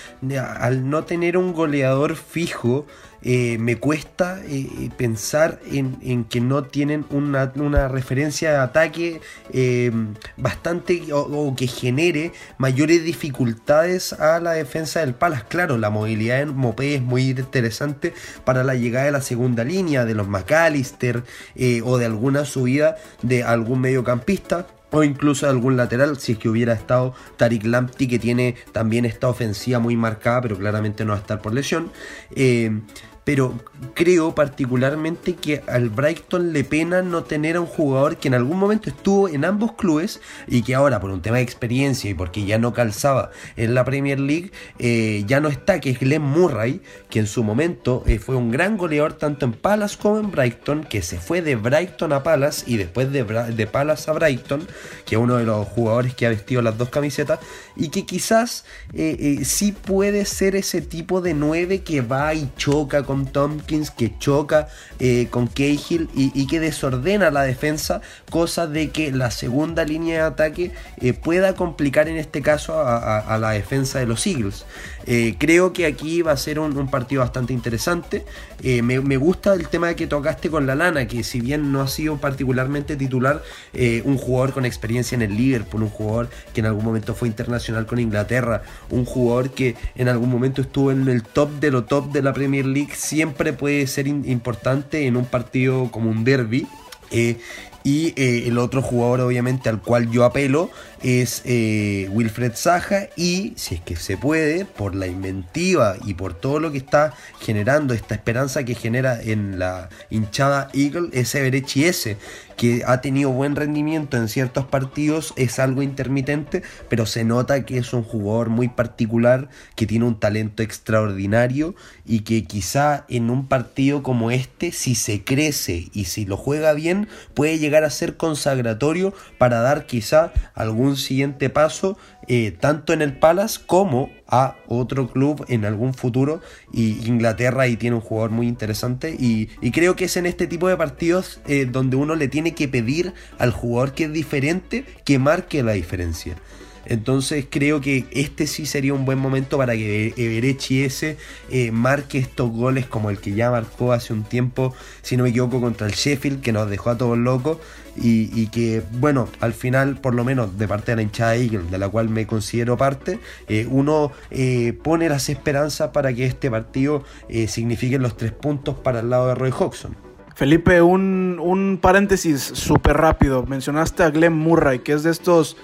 [SPEAKER 2] al no tener un goleador fijo, eh, me cuesta eh, pensar en, que no tienen una, referencia de ataque eh, bastante o, que genere mayores dificultades a la defensa del Palas. Claro, la movilidad en Mopé es muy interesante para la llegada de la segunda línea, de los McAllister o de alguna subida de algún mediocampista o incluso de algún lateral, si es que hubiera estado Tarik Lamptey, que tiene también esta ofensiva muy marcada, pero claramente no va a estar por lesión pero creo particularmente que al Brighton le pena no tener a un jugador que en algún momento estuvo en ambos clubes y que ahora por un tema de experiencia y porque ya no calzaba en la Premier League eh, ya no está, que es Glenn Murray, que en su momento eh, fue un gran goleador tanto en Palace como en Brighton, que se fue de Brighton a Palace y después de, de Palace a Brighton, que es uno de los jugadores que ha vestido las dos camisetas y que quizás eh, sí puede ser ese tipo de 9 que va y choca con Tompkins, que choca eh, con Cahill y, que desordena la defensa, cosa de que la segunda línea de ataque eh, pueda complicar en este caso a, la defensa de los Eagles. Eh, creo que aquí va a ser un, partido bastante interesante. Me, gusta el tema de que tocaste con la lana, que si bien no ha sido particularmente titular, un jugador con experiencia en el Liverpool, un jugador que en algún momento fue internacional con Inglaterra, un jugador que en algún momento estuvo en el top de lo top de la Premier League, siempre puede ser importante en un partido como un derby. Eh, y eh, el otro jugador obviamente al cual yo apelo es eh, Wilfred Saja y si es que se puede, por la inventiva y por todo lo que está generando, esta esperanza que genera en la hinchada Eagle, es Everechi S, que ha tenido buen rendimiento en ciertos partidos, es algo intermitente, pero se nota que es un jugador muy particular, que tiene un talento extraordinario y que quizá en un partido como este, si se crece y si lo juega bien, puede llegar a ser consagratorio para dar quizá algún siguiente paso, eh, tanto en el Palace como a otro club en algún futuro. Y Inglaterra ahí tiene un jugador muy interesante. Y, creo que es en este tipo de partidos eh, donde uno le tiene que pedir al jugador que es diferente que marque la diferencia. Entonces creo que este sí sería un buen momento para que Everechi ese eh, marque estos goles como el que ya marcó hace un tiempo, si no me equivoco, contra el Sheffield, que nos dejó a todos locos. Y, que, bueno, al final, por lo menos de parte de la hinchada Eagle, de la cual me considero parte, eh, uno eh, pone las esperanzas para que este partido signifique los tres puntos para el lado de Roy Hodgson.
[SPEAKER 1] Felipe, un, un paréntesis súper rápido. Mencionaste a Glenn Murray, que es de estos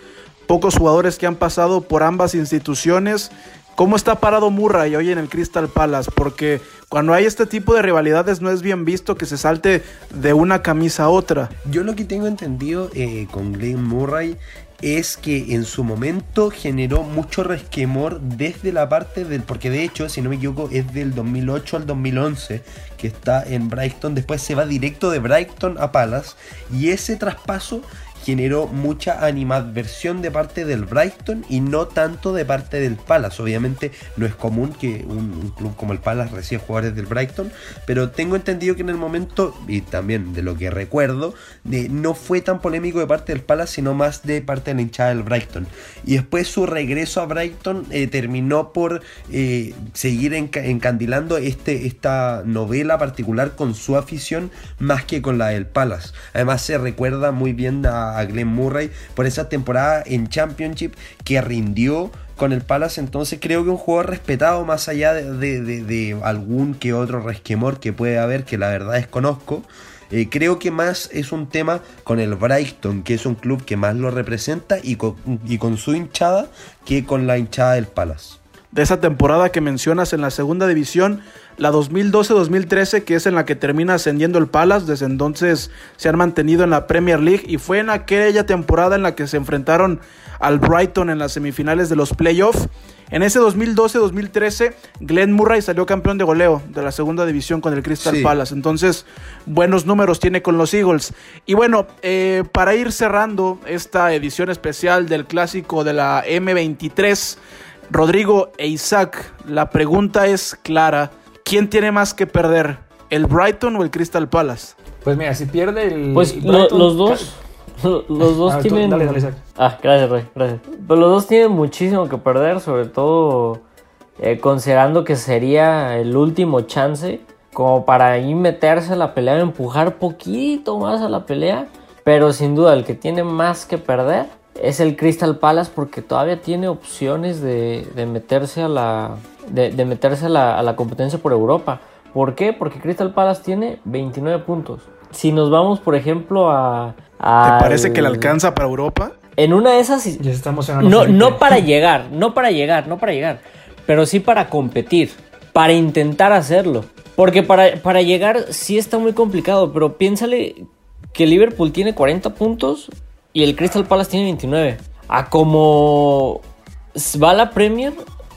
[SPEAKER 1] pocos jugadores que han pasado por ambas instituciones. ¿Cómo está parado Murray hoy en el Crystal Palace? Porque cuando hay este tipo de rivalidades no es bien visto que se salte de una camisa a otra.
[SPEAKER 2] Yo lo que tengo entendido eh, con Glenn Murray es que en su momento generó mucho resquemor desde la parte del, porque de hecho, si no me equivoco, es del 2008 al 2011 que está en Brighton, después se va directo de Brighton a Palace y ese traspaso generó mucha animadversión de parte del Brighton y no tanto de parte del Palace. Obviamente no es común que un, club como el Palace reciba jugadores del Brighton, pero tengo entendido que en el momento, y también de lo que recuerdo, no fue tan polémico de parte del Palace, sino más de parte de la hinchada del Brighton. Y después su regreso a Brighton eh, terminó por eh, seguir enca- encandilando este, esta novela particular con su afición más que con la del Palace. Además se recuerda muy bien a, a Glenn Murray por esa temporada en Championship que rindió con el Palace, entonces creo que un jugador respetado más allá de, de- de- algún que otro resquemor que puede haber, que la verdad desconozco. eh, creo que más es un tema con el Brighton, que es un club que más lo representa, y con, y con su hinchada, que con la hinchada del Palace.
[SPEAKER 1] de esa temporada que mencionas en la segunda división, la 2012-2013, que es en la que termina ascendiendo el Palace. Desde entonces se han mantenido en la Premier League y fue en aquella temporada en la que se enfrentaron al Brighton en las semifinales de los playoffs. En ese 2012-2013, Glenn Murray salió campeón de goleo de la segunda división con el Crystal
[SPEAKER 2] Sí.
[SPEAKER 1] Palace. Entonces, buenos números tiene con los Eagles. Y bueno, eh, para ir cerrando esta edición especial del clásico de la M23, Rodrigo e Isaac, la pregunta es clara. ¿Quién tiene más que perder? ¿El Brighton o el Crystal Palace?
[SPEAKER 4] Pues mira, si pierde el.
[SPEAKER 5] Pues
[SPEAKER 4] el
[SPEAKER 5] lo-
[SPEAKER 4] Brighton,
[SPEAKER 5] los dos. (laughs) Los dos
[SPEAKER 4] Ah, tú-
[SPEAKER 5] tienen.
[SPEAKER 4] dale, dale, Isaac.
[SPEAKER 5] Ah, gracias, Rey, gracias. Pero los dos tienen muchísimo que perder, sobre todo eh, considerando que sería el último chance, como para ahí meterse a la pelea, empujar poquito más a la pelea. Pero sin duda, el que tiene más que perder es el Crystal Palace porque todavía tiene opciones de, de meterse a la. De, de meterse a la, a la competencia por Europa. ¿Por qué? Porque Crystal Palace tiene 29 puntos. Si nos vamos, por ejemplo, a.
[SPEAKER 1] ¿Te
[SPEAKER 5] al-
[SPEAKER 1] parece que le alcanza para Europa?
[SPEAKER 5] En una de esas.
[SPEAKER 4] Ya se está emocionando.
[SPEAKER 5] No, no para llegar, no para llegar, no para llegar. Pero sí para competir. Para intentar hacerlo. Porque para, para llegar sí está muy complicado. Pero piénsale que Liverpool tiene 40 puntos y el Crystal Palace tiene 29. A como va la Premier,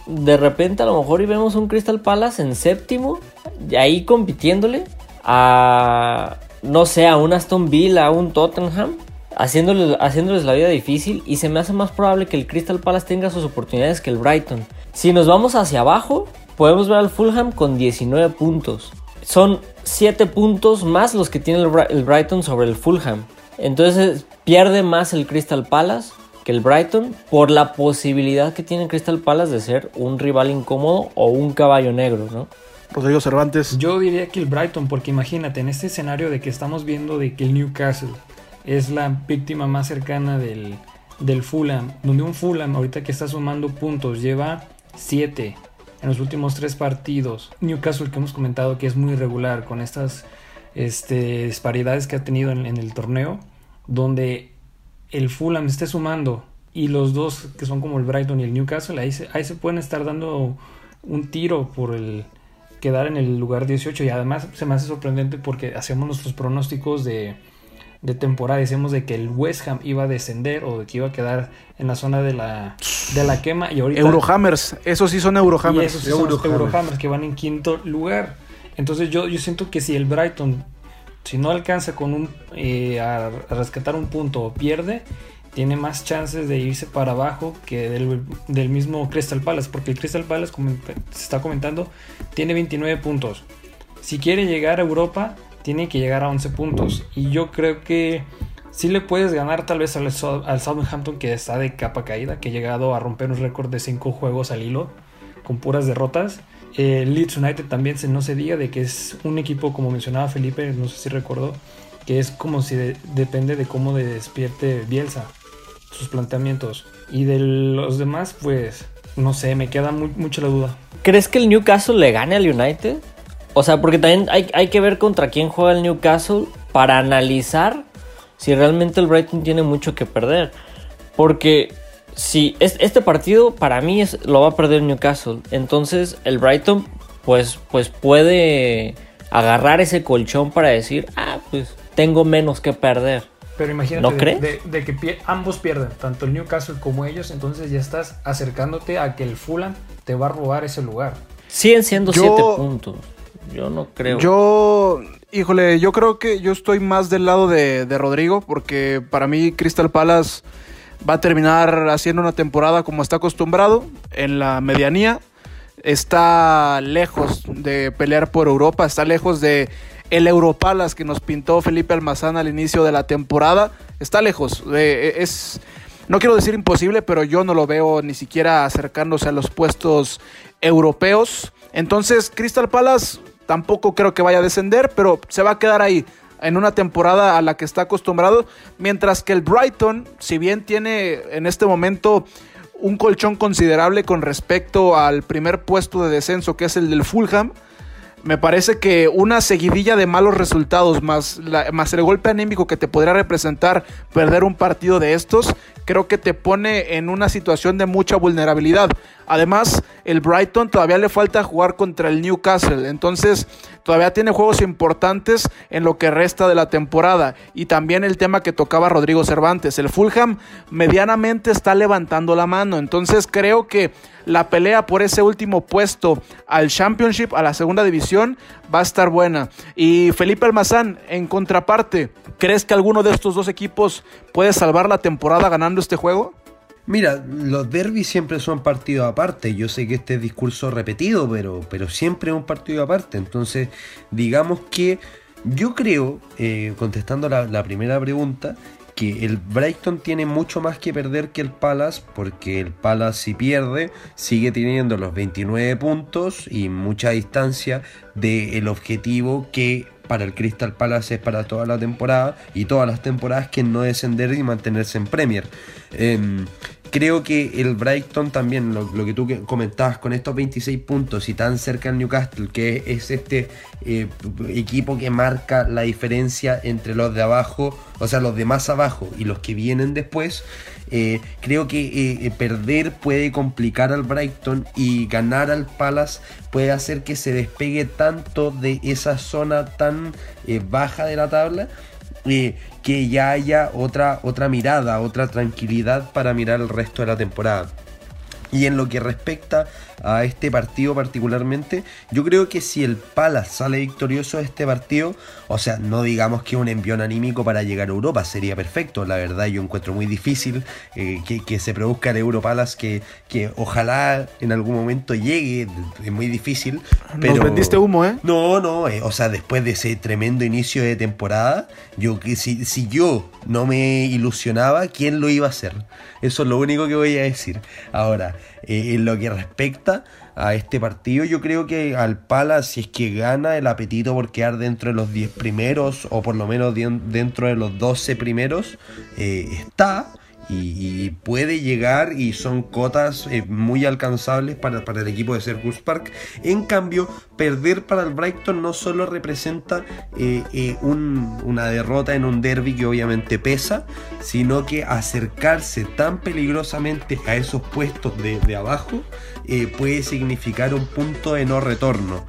[SPEAKER 5] de repente a lo mejor y vemos un Crystal Palace en séptimo, y ahí compitiéndole a, no sé, a un Aston Villa, a un Tottenham, haciéndoles, haciéndoles la vida difícil y se me hace más probable que el Crystal Palace tenga sus oportunidades que el Brighton. Si nos vamos hacia abajo, podemos ver al Fulham con 19 puntos. Son 7 puntos más los que tiene el, Bri- el Brighton sobre el Fulham. Entonces pierde más el Crystal Palace que el Brighton por la posibilidad que tiene el Crystal Palace de ser un rival incómodo o un caballo negro, ¿no?
[SPEAKER 1] Rodrigo Cervantes.
[SPEAKER 4] Yo diría que el Brighton, porque imagínate, en este escenario de que estamos viendo de que el Newcastle es la víctima más cercana del, del Fulham, donde un Fulham ahorita que está sumando puntos lleva 7 en los últimos 3 partidos. Newcastle que hemos comentado que es muy irregular con estas este, disparidades que ha tenido en, en el torneo, donde el Fulham esté sumando y los dos que son como el Brighton y el Newcastle, ahí se, ahí se pueden estar dando un tiro por el quedar en el lugar 18 y además se me hace sorprendente porque hacemos nuestros pronósticos de, de temporada, decíamos de que el West Ham iba a descender o de que iba a quedar en la zona de la, de la quema y ahorita...
[SPEAKER 1] Eurohammers. Esos sí son
[SPEAKER 4] Y
[SPEAKER 1] Eurohammers.
[SPEAKER 4] esos sí son
[SPEAKER 2] Eurohammers.
[SPEAKER 4] Eurohammers que van en quinto lugar. Entonces yo, yo siento que si el Brighton, si no alcanza con un eh, a, rescatar un punto o pierde, tiene más chances de irse para abajo que del, del mismo Crystal Palace. Porque el Crystal Palace, como se está comentando, tiene 29 puntos. Si quiere llegar a Europa, tiene que llegar a 11 puntos. Y yo creo que sí le puedes ganar tal vez al, al Southampton que está de capa caída, que ha llegado a romper un récord de 5 juegos al hilo con puras derrotas. Eh, Leeds United también se, no se diga de que es un equipo, como mencionaba Felipe, no sé si recordó, que es como si de- depende de cómo de despierte Bielsa, sus planteamientos. Y de los demás, pues, no sé, me queda muy, mucho la duda.
[SPEAKER 5] ¿Crees que el Newcastle le gane al United? O sea, porque también hay, hay que ver contra quién juega el Newcastle para analizar si realmente el Brighton tiene mucho que perder. Porque si es- este partido para mí es, lo va a perder Newcastle. Entonces el Brighton pues, pues puede agarrar ese colchón para decir, ah, pues tengo menos que perder.
[SPEAKER 4] Pero imagínate
[SPEAKER 5] ¿No
[SPEAKER 4] de,
[SPEAKER 5] crees?
[SPEAKER 4] de- de que pie- ambos pierden, tanto el Newcastle como ellos, entonces ya estás acercándote a que el Fulham te va a robar ese lugar.
[SPEAKER 5] Siguen siendo
[SPEAKER 1] Yo-
[SPEAKER 5] siete puntos. Yo no creo.
[SPEAKER 1] Yo Híjole, yo creo que yo estoy más del lado de, de Rodrigo, porque para mí Crystal Palace va a terminar haciendo una temporada como está acostumbrado, en la medianía. Está lejos de pelear por Europa, está lejos de el Europalas que nos pintó Felipe Almazán al inicio de la temporada. Está lejos. Eh, es, no quiero decir imposible, pero yo no lo veo ni siquiera acercándose a los puestos europeos. Entonces, Crystal Palace tampoco creo que vaya a descender, pero se va a quedar ahí en una temporada a la que está acostumbrado, mientras que el Brighton, si bien tiene en este momento un colchón considerable con respecto al primer puesto de descenso que es el del Fulham, me parece que una seguidilla de malos resultados más, más el golpe anímico que te podría representar perder un partido de estos, creo que te pone en una situación de mucha vulnerabilidad. Además, el Brighton todavía le falta jugar contra el Newcastle, entonces todavía tiene juegos importantes en lo que resta de la temporada. Y también el tema que tocaba Rodrigo Cervantes, el Fulham medianamente está levantando la mano, entonces creo que la pelea por ese último puesto al Championship, a la segunda división, va a estar buena. Y Felipe Almazán, en contraparte, ¿crees que alguno de estos dos equipos puede salvar la temporada ganando este juego?
[SPEAKER 2] Mira, los derbis siempre son partidos aparte. Yo sé que este es discurso repetido, pero, pero siempre es un partido aparte. Entonces, digamos que yo creo, eh, contestando la, primera pregunta, que el Brighton tiene mucho más que perder que el Palace, porque el Palace si pierde sigue teniendo los 29 puntos y mucha distancia del objetivo que para el Crystal Palace es para toda la temporada y todas las temporadas que no descender y mantenerse en Premier. Em, creo que el Brighton también, lo, que tú comentabas con estos 26 puntos y tan cerca al Newcastle, que es este eh, equipo que marca la diferencia entre los de abajo, o sea, los de más abajo y los que vienen después, eh, creo que eh, perder puede complicar al Brighton y ganar al Palace puede hacer que se despegue tanto de esa zona tan baja de la tabla que ya haya otra, otra mirada, otra tranquilidad para mirar el resto de la temporada. Y en lo que respecta a este partido particularmente, yo creo que si el Palace sale victorioso de este partido, o sea, no digamos que un envión anímico para llegar a Europa sería perfecto, la verdad yo encuentro muy difícil eh, que, se produzca el Euro Palace, que, que ojalá en algún momento llegue, es muy difícil.
[SPEAKER 1] Pero... Nos vendiste humo, ¿eh?
[SPEAKER 2] No, no, eh, o sea, después de ese tremendo inicio de temporada, yo que si, si yo no me ilusionaba, ¿quién lo iba a hacer? Eso es lo único que voy a decir. Ahora, eh, en lo que respecta a este partido, yo creo que al Pala, si es que gana el apetito por quedar dentro de los 10 primeros, o por lo menos dentro de los 12 primeros, eh, está y, puede llegar y son cotas eh, muy alcanzables para, el equipo de Circus Park. En cambio, perder para el Brighton no solo representa eh, eh, una derrota en un derby que obviamente pesa, sino que acercarse tan peligrosamente a esos puestos de abajo puede significar un punto de no retorno.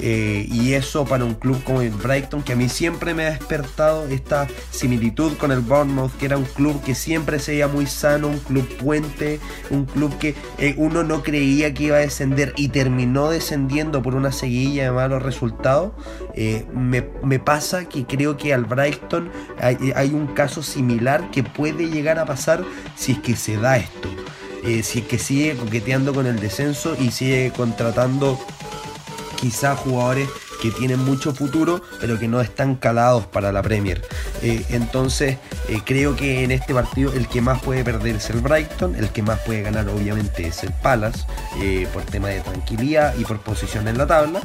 [SPEAKER 2] Eh, y eso para un club como el Brighton, que a mí siempre me ha despertado esta similitud con el Bournemouth, que era un club que siempre se veía muy sano, un club puente, un club que eh, uno no creía que iba a descender y terminó descendiendo por una seguilla de malos resultados. Eh, me, pasa que creo que al Brighton hay, un caso similar que puede llegar a pasar si es que se da esto. si es que sigue coqueteando con el descenso y sigue contratando quizá jugadores que tienen mucho futuro, pero que no están calados para la Premier. Eh, entonces, eh, creo que en este partido el que más puede perder es el Brighton, el que más puede ganar obviamente es el Palace, eh, por tema de tranquilidad y por posición en la tabla.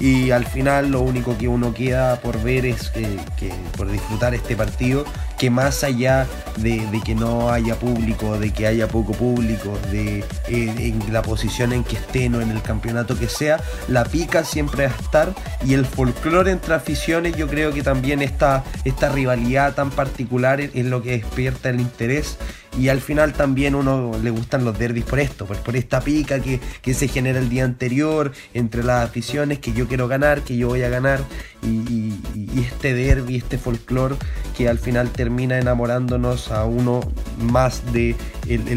[SPEAKER 2] Y al final lo único que uno queda por ver es que por disfrutar este partido, que más allá de, que no haya público, de que haya poco público, de eh, en la posición en que estén o en el campeonato que sea, la pica siempre va a estar y el folclore entre aficiones, yo creo que también esta, esta rivalidad tan particular es lo que despierta el interés y al final también uno le gustan los derbis por esto, por, esta pica que, se genera el día anterior entre las aficiones, que yo quiero ganar, que yo voy a ganar, y, este derby, este folclore que al final termina enamorándonos a uno más de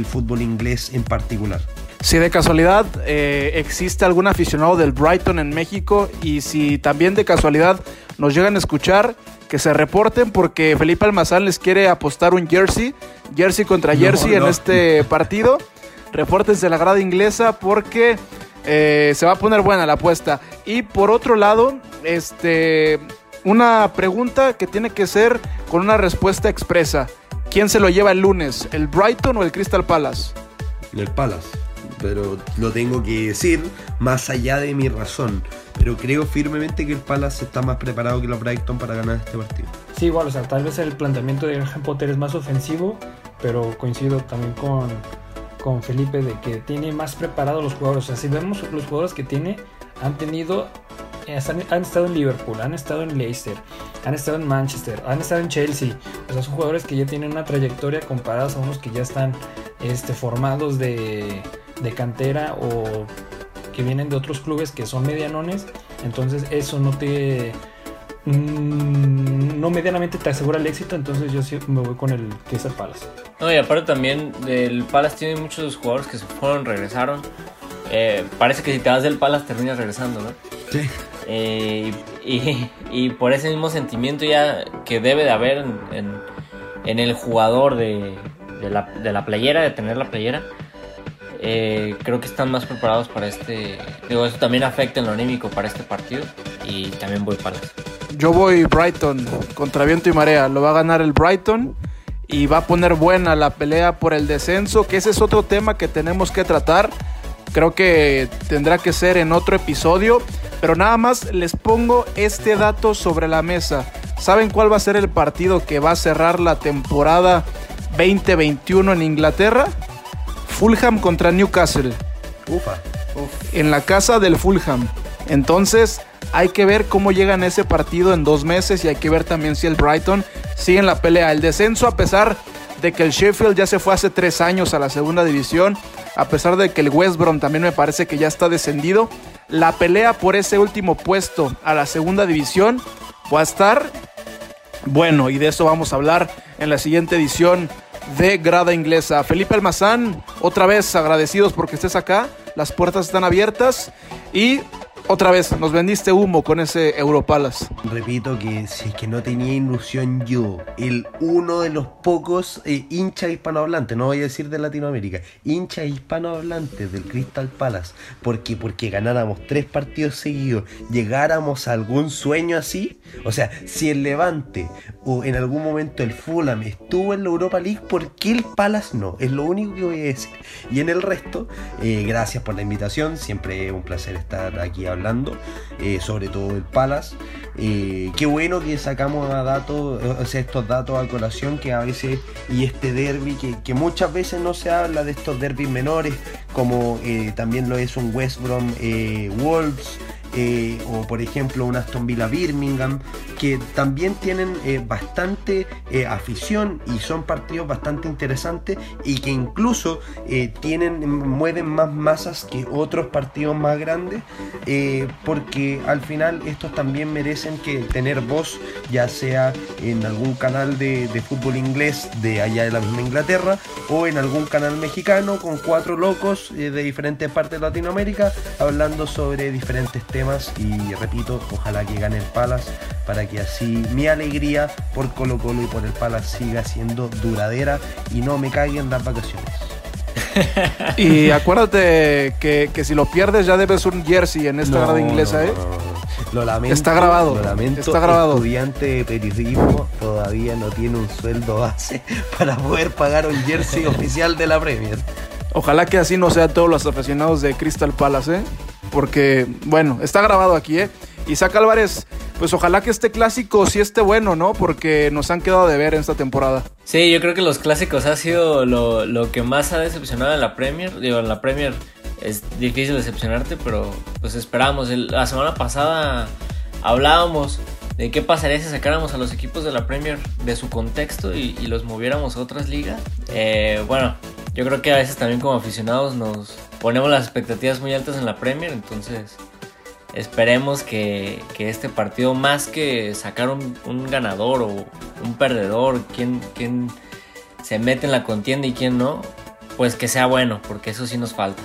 [SPEAKER 2] fútbol inglés en particular.
[SPEAKER 1] Si de casualidad eh, existe algún aficionado del Brighton en México y si también de casualidad nos llegan a escuchar, que se reporten porque Felipe Almazán les quiere apostar un jersey, jersey contra
[SPEAKER 2] No,
[SPEAKER 1] jersey en este partido. Repórtense la grada inglesa porque eh, se va a poner buena la apuesta. Y por otro lado, este, una pregunta que tiene que ser con una respuesta expresa. ¿Quién se lo lleva el lunes? ¿El Brighton o el Crystal Palace?
[SPEAKER 2] El Palace. Pero lo tengo que decir más allá de mi razón. Pero creo firmemente que el Palace está más preparado que los Brighton para ganar este partido.
[SPEAKER 4] Sí, igual, o sea, tal vez el planteamiento de Graham Potter es más ofensivo, pero coincido también con, con Felipe de que tiene más preparados los jugadores. O sea, si vemos los jugadores que tiene, han tenido, eh, han, han estado en Liverpool, han estado en Leicester, han estado en Manchester, han estado en Chelsea. O sea, son jugadores que ya tienen una trayectoria comparados a unos que ya están este, formados de, de cantera o que vienen de otros clubes que son medianones. Entonces eso no te... mm, No medianamente te asegura el éxito, entonces yo sí me voy con el Crystal Palace.
[SPEAKER 5] No, y aparte también del Palace tiene muchos jugadores que se fueron, regresaron. Eh, parece que si te vas del Palace terminas regresando, ¿no?
[SPEAKER 2] Sí.
[SPEAKER 5] Eh, y, y por ese mismo sentimiento ya que debe de haber en, en- en el jugador de, de la, de la playera, de tener la playera, eh, creo que están más preparados para este... Digo, eso también afecta en lo anímico para este partido y también voy Palace.
[SPEAKER 1] Yo voy Brighton contra viento y marea. Lo va a ganar el Brighton y va a poner buena la pelea por el descenso, que ese es otro tema que tenemos que tratar. Creo que tendrá que ser en otro episodio, pero nada más les pongo este dato sobre la mesa. ¿Saben cuál va a ser el partido que va a cerrar la temporada 2021 en Inglaterra? Fulham contra Newcastle
[SPEAKER 2] Ufa.
[SPEAKER 1] en la casa del Fulham. Entonces hay que ver cómo llegan a ese partido en dos meses y hay que ver también si el Brighton sigue en la pelea. El descenso a pesar de que el Sheffield ya se fue hace tres años a la segunda división, a pesar de que el West Brom también me parece que ya está descendido, la pelea por ese último puesto a la segunda división va a estar bueno y de eso vamos a hablar en la siguiente edición de Grada Inglesa. Felipe Almazán, otra vez agradecidos porque estés acá, las puertas están abiertas y otra vez nos vendiste humo con ese Europalas.
[SPEAKER 2] Repito que si es que no tenía ilusión yo, el uno de los pocos eh, hinchas hispanohablantes, no voy a decir de Latinoamérica, hinchas hispanohablantes del Crystal Palace, porque porque ganáramos tres partidos seguidos, llegáramos a algún sueño así, o sea, si el Levante o en algún momento el Fulham estuvo en la Europa League, ¿por qué el Palace no? Es lo único que voy a decir. Y en el resto, eh, gracias por la invitación, siempre es un placer estar aquí hablando, eh, sobre todo el Palace. Eh, qué bueno que sacamos a datos, estos datos a colación que a veces, y este derby, que, que muchas veces no se habla de estos derbis menores, como eh, también lo es un West Brom eh, Wolves. Eh, o por ejemplo un Aston Villa Birmingham que también tienen eh, bastante eh, afición y son partidos bastante interesantes y que incluso tienen mueven más masas que otros partidos más grandes porque al final estos también merecen que tener voz ya sea en algún canal de, de fútbol inglés de allá de la misma Inglaterra o en algún canal mexicano con cuatro locos de diferentes partes de Latinoamérica hablando sobre diferentes temas y repito, ojalá que gane el Palace para que así mi alegría por Colo Colo y por el Palace siga siendo duradera y no me caigan las vacaciones. (laughs)
[SPEAKER 1] Y acuérdate que, que si lo pierdes ya debes un jersey en esta grada inglesa, ¿eh?
[SPEAKER 2] no, no, no. Lo lamento.
[SPEAKER 1] Está grabado,
[SPEAKER 2] Lo lamento.
[SPEAKER 1] está grabado.
[SPEAKER 2] Estudiante de periodismo todavía no tiene un sueldo base (laughs) para poder pagar un jersey (laughs) oficial de la Premier.
[SPEAKER 1] Ojalá que así no sea todos los aficionados de Crystal Palace, ¿eh? Porque, bueno, está grabado aquí, ¿eh? Isaac Álvarez, pues ojalá que este clásico sí esté bueno, ¿no? Porque nos han quedado de ver en esta temporada.
[SPEAKER 5] Sí, yo creo que los clásicos ha sido lo, lo que más ha decepcionado en la Premier. Digo, en la Premier es difícil decepcionarte, pero pues esperamos. La semana pasada hablábamos de qué pasaría si sacáramos a los equipos de la Premier de su contexto y, y los moviéramos a otras ligas. Eh, bueno, yo creo que a veces también como aficionados nos ponemos las expectativas muy altas en la Premier, entonces esperemos que, que este partido, más que sacar un, ganador o un perdedor, quién, quién se mete en la contienda y quién no, pues que sea bueno, porque eso sí nos falta.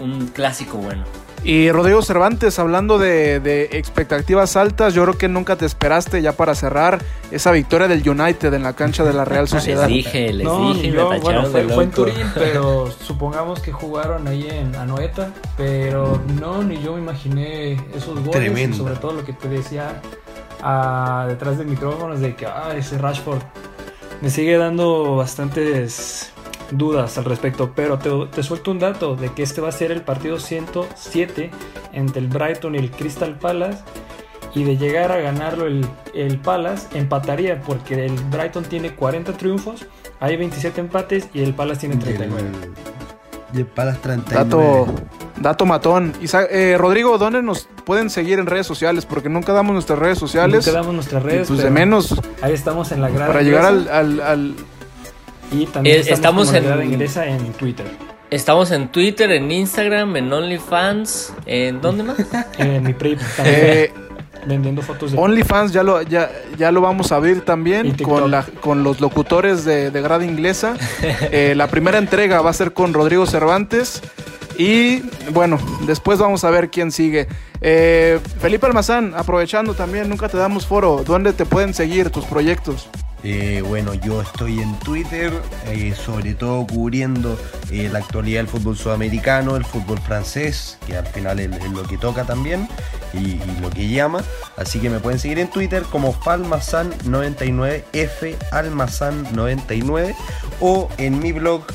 [SPEAKER 5] Un clásico bueno.
[SPEAKER 1] Y Rodrigo Cervantes, hablando de, de, expectativas altas, yo creo que nunca te esperaste ya para cerrar esa victoria del United en la cancha de la Real (laughs) Sociedad.
[SPEAKER 5] Les dije, les
[SPEAKER 4] no,
[SPEAKER 5] dije,
[SPEAKER 4] yo,
[SPEAKER 5] me
[SPEAKER 4] bueno, fue,
[SPEAKER 5] de
[SPEAKER 4] fue, en Turín, (laughs) pero supongamos que jugaron ahí en Anoeta, pero no, ni yo me imaginé esos goles,
[SPEAKER 2] Tremendo.
[SPEAKER 4] sobre todo lo que te decía ah, detrás del micrófono, de que ah, ese Rashford me sigue dando bastantes dudas al respecto, pero te, te, suelto un dato de que este va a ser el partido 107 entre el Brighton y el Crystal Palace y de llegar a ganarlo el, el Palace empataría porque el Brighton tiene 40 triunfos, hay 27 empates y el Palace tiene 39.
[SPEAKER 2] Y el Palace 39.
[SPEAKER 1] Dato, dato matón. Isaac, eh, Rodrigo, ¿dónde nos pueden seguir en redes sociales? Porque nunca damos nuestras redes sociales.
[SPEAKER 4] Nunca damos nuestras redes.
[SPEAKER 1] Pues de menos.
[SPEAKER 4] Ahí estamos en la grada.
[SPEAKER 1] Para llegar al, al, al
[SPEAKER 4] y también
[SPEAKER 5] Eh, estamos en-
[SPEAKER 4] inglesa en Twitter.
[SPEAKER 5] Estamos en Twitter, en Instagram, en OnlyFans, ¿en dónde más? (laughs)
[SPEAKER 4] En mi prep también
[SPEAKER 1] eh,
[SPEAKER 4] vendiendo fotos de
[SPEAKER 1] OnlyFans ya lo, ya, ya lo vamos a abrir también con, la, con los locutores de, de grada inglesa. (laughs) Eh, la primera entrega va a ser con Rodrigo Cervantes. Y bueno, después vamos a ver quién sigue. Eh, Felipe Almazán, aprovechando también, nunca te damos foro. ¿Dónde te pueden seguir tus proyectos?
[SPEAKER 2] Eh, bueno, yo estoy en Twitter, eh, sobre todo cubriendo eh, la actualidad del fútbol sudamericano, el fútbol francés, que al final es, lo que toca también y, lo que llama. Así que me pueden seguir en Twitter como Falmazan99, F Almazan99, o en mi blog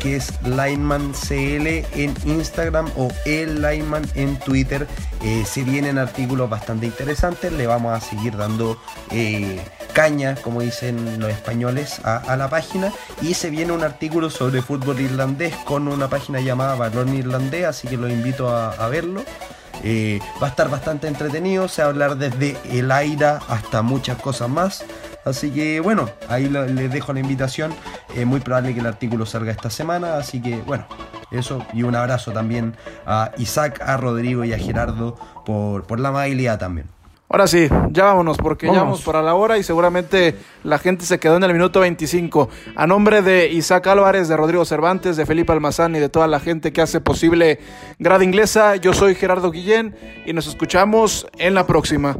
[SPEAKER 2] que es Lineman CL en Instagram o el Lineman en Twitter. Se vienen artículos bastante interesantes, le vamos a seguir dando caña, como dicen los españoles, a, la página. Y se viene un artículo sobre fútbol irlandés con una página llamada Balón Irlandés, así que los invito a, verlo. Eh, va a estar bastante entretenido, se va a hablar desde el aire hasta muchas cosas más. Así que bueno, ahí les dejo la invitación. Es muy probable que el artículo salga esta semana, así que bueno, eso. Y un abrazo también a Isaac, a Rodrigo y a Gerardo por, por la amabilidad también.
[SPEAKER 1] Ahora sí, ya vámonos, porque ya vamos para la hora y seguramente la gente se quedó en el minuto 25. A nombre de Isaac Álvarez, de Rodrigo Cervantes, de Felipe Almazán y de toda la gente que hace posible Grada Inglesa, yo soy Gerardo Guillén y nos escuchamos en la próxima.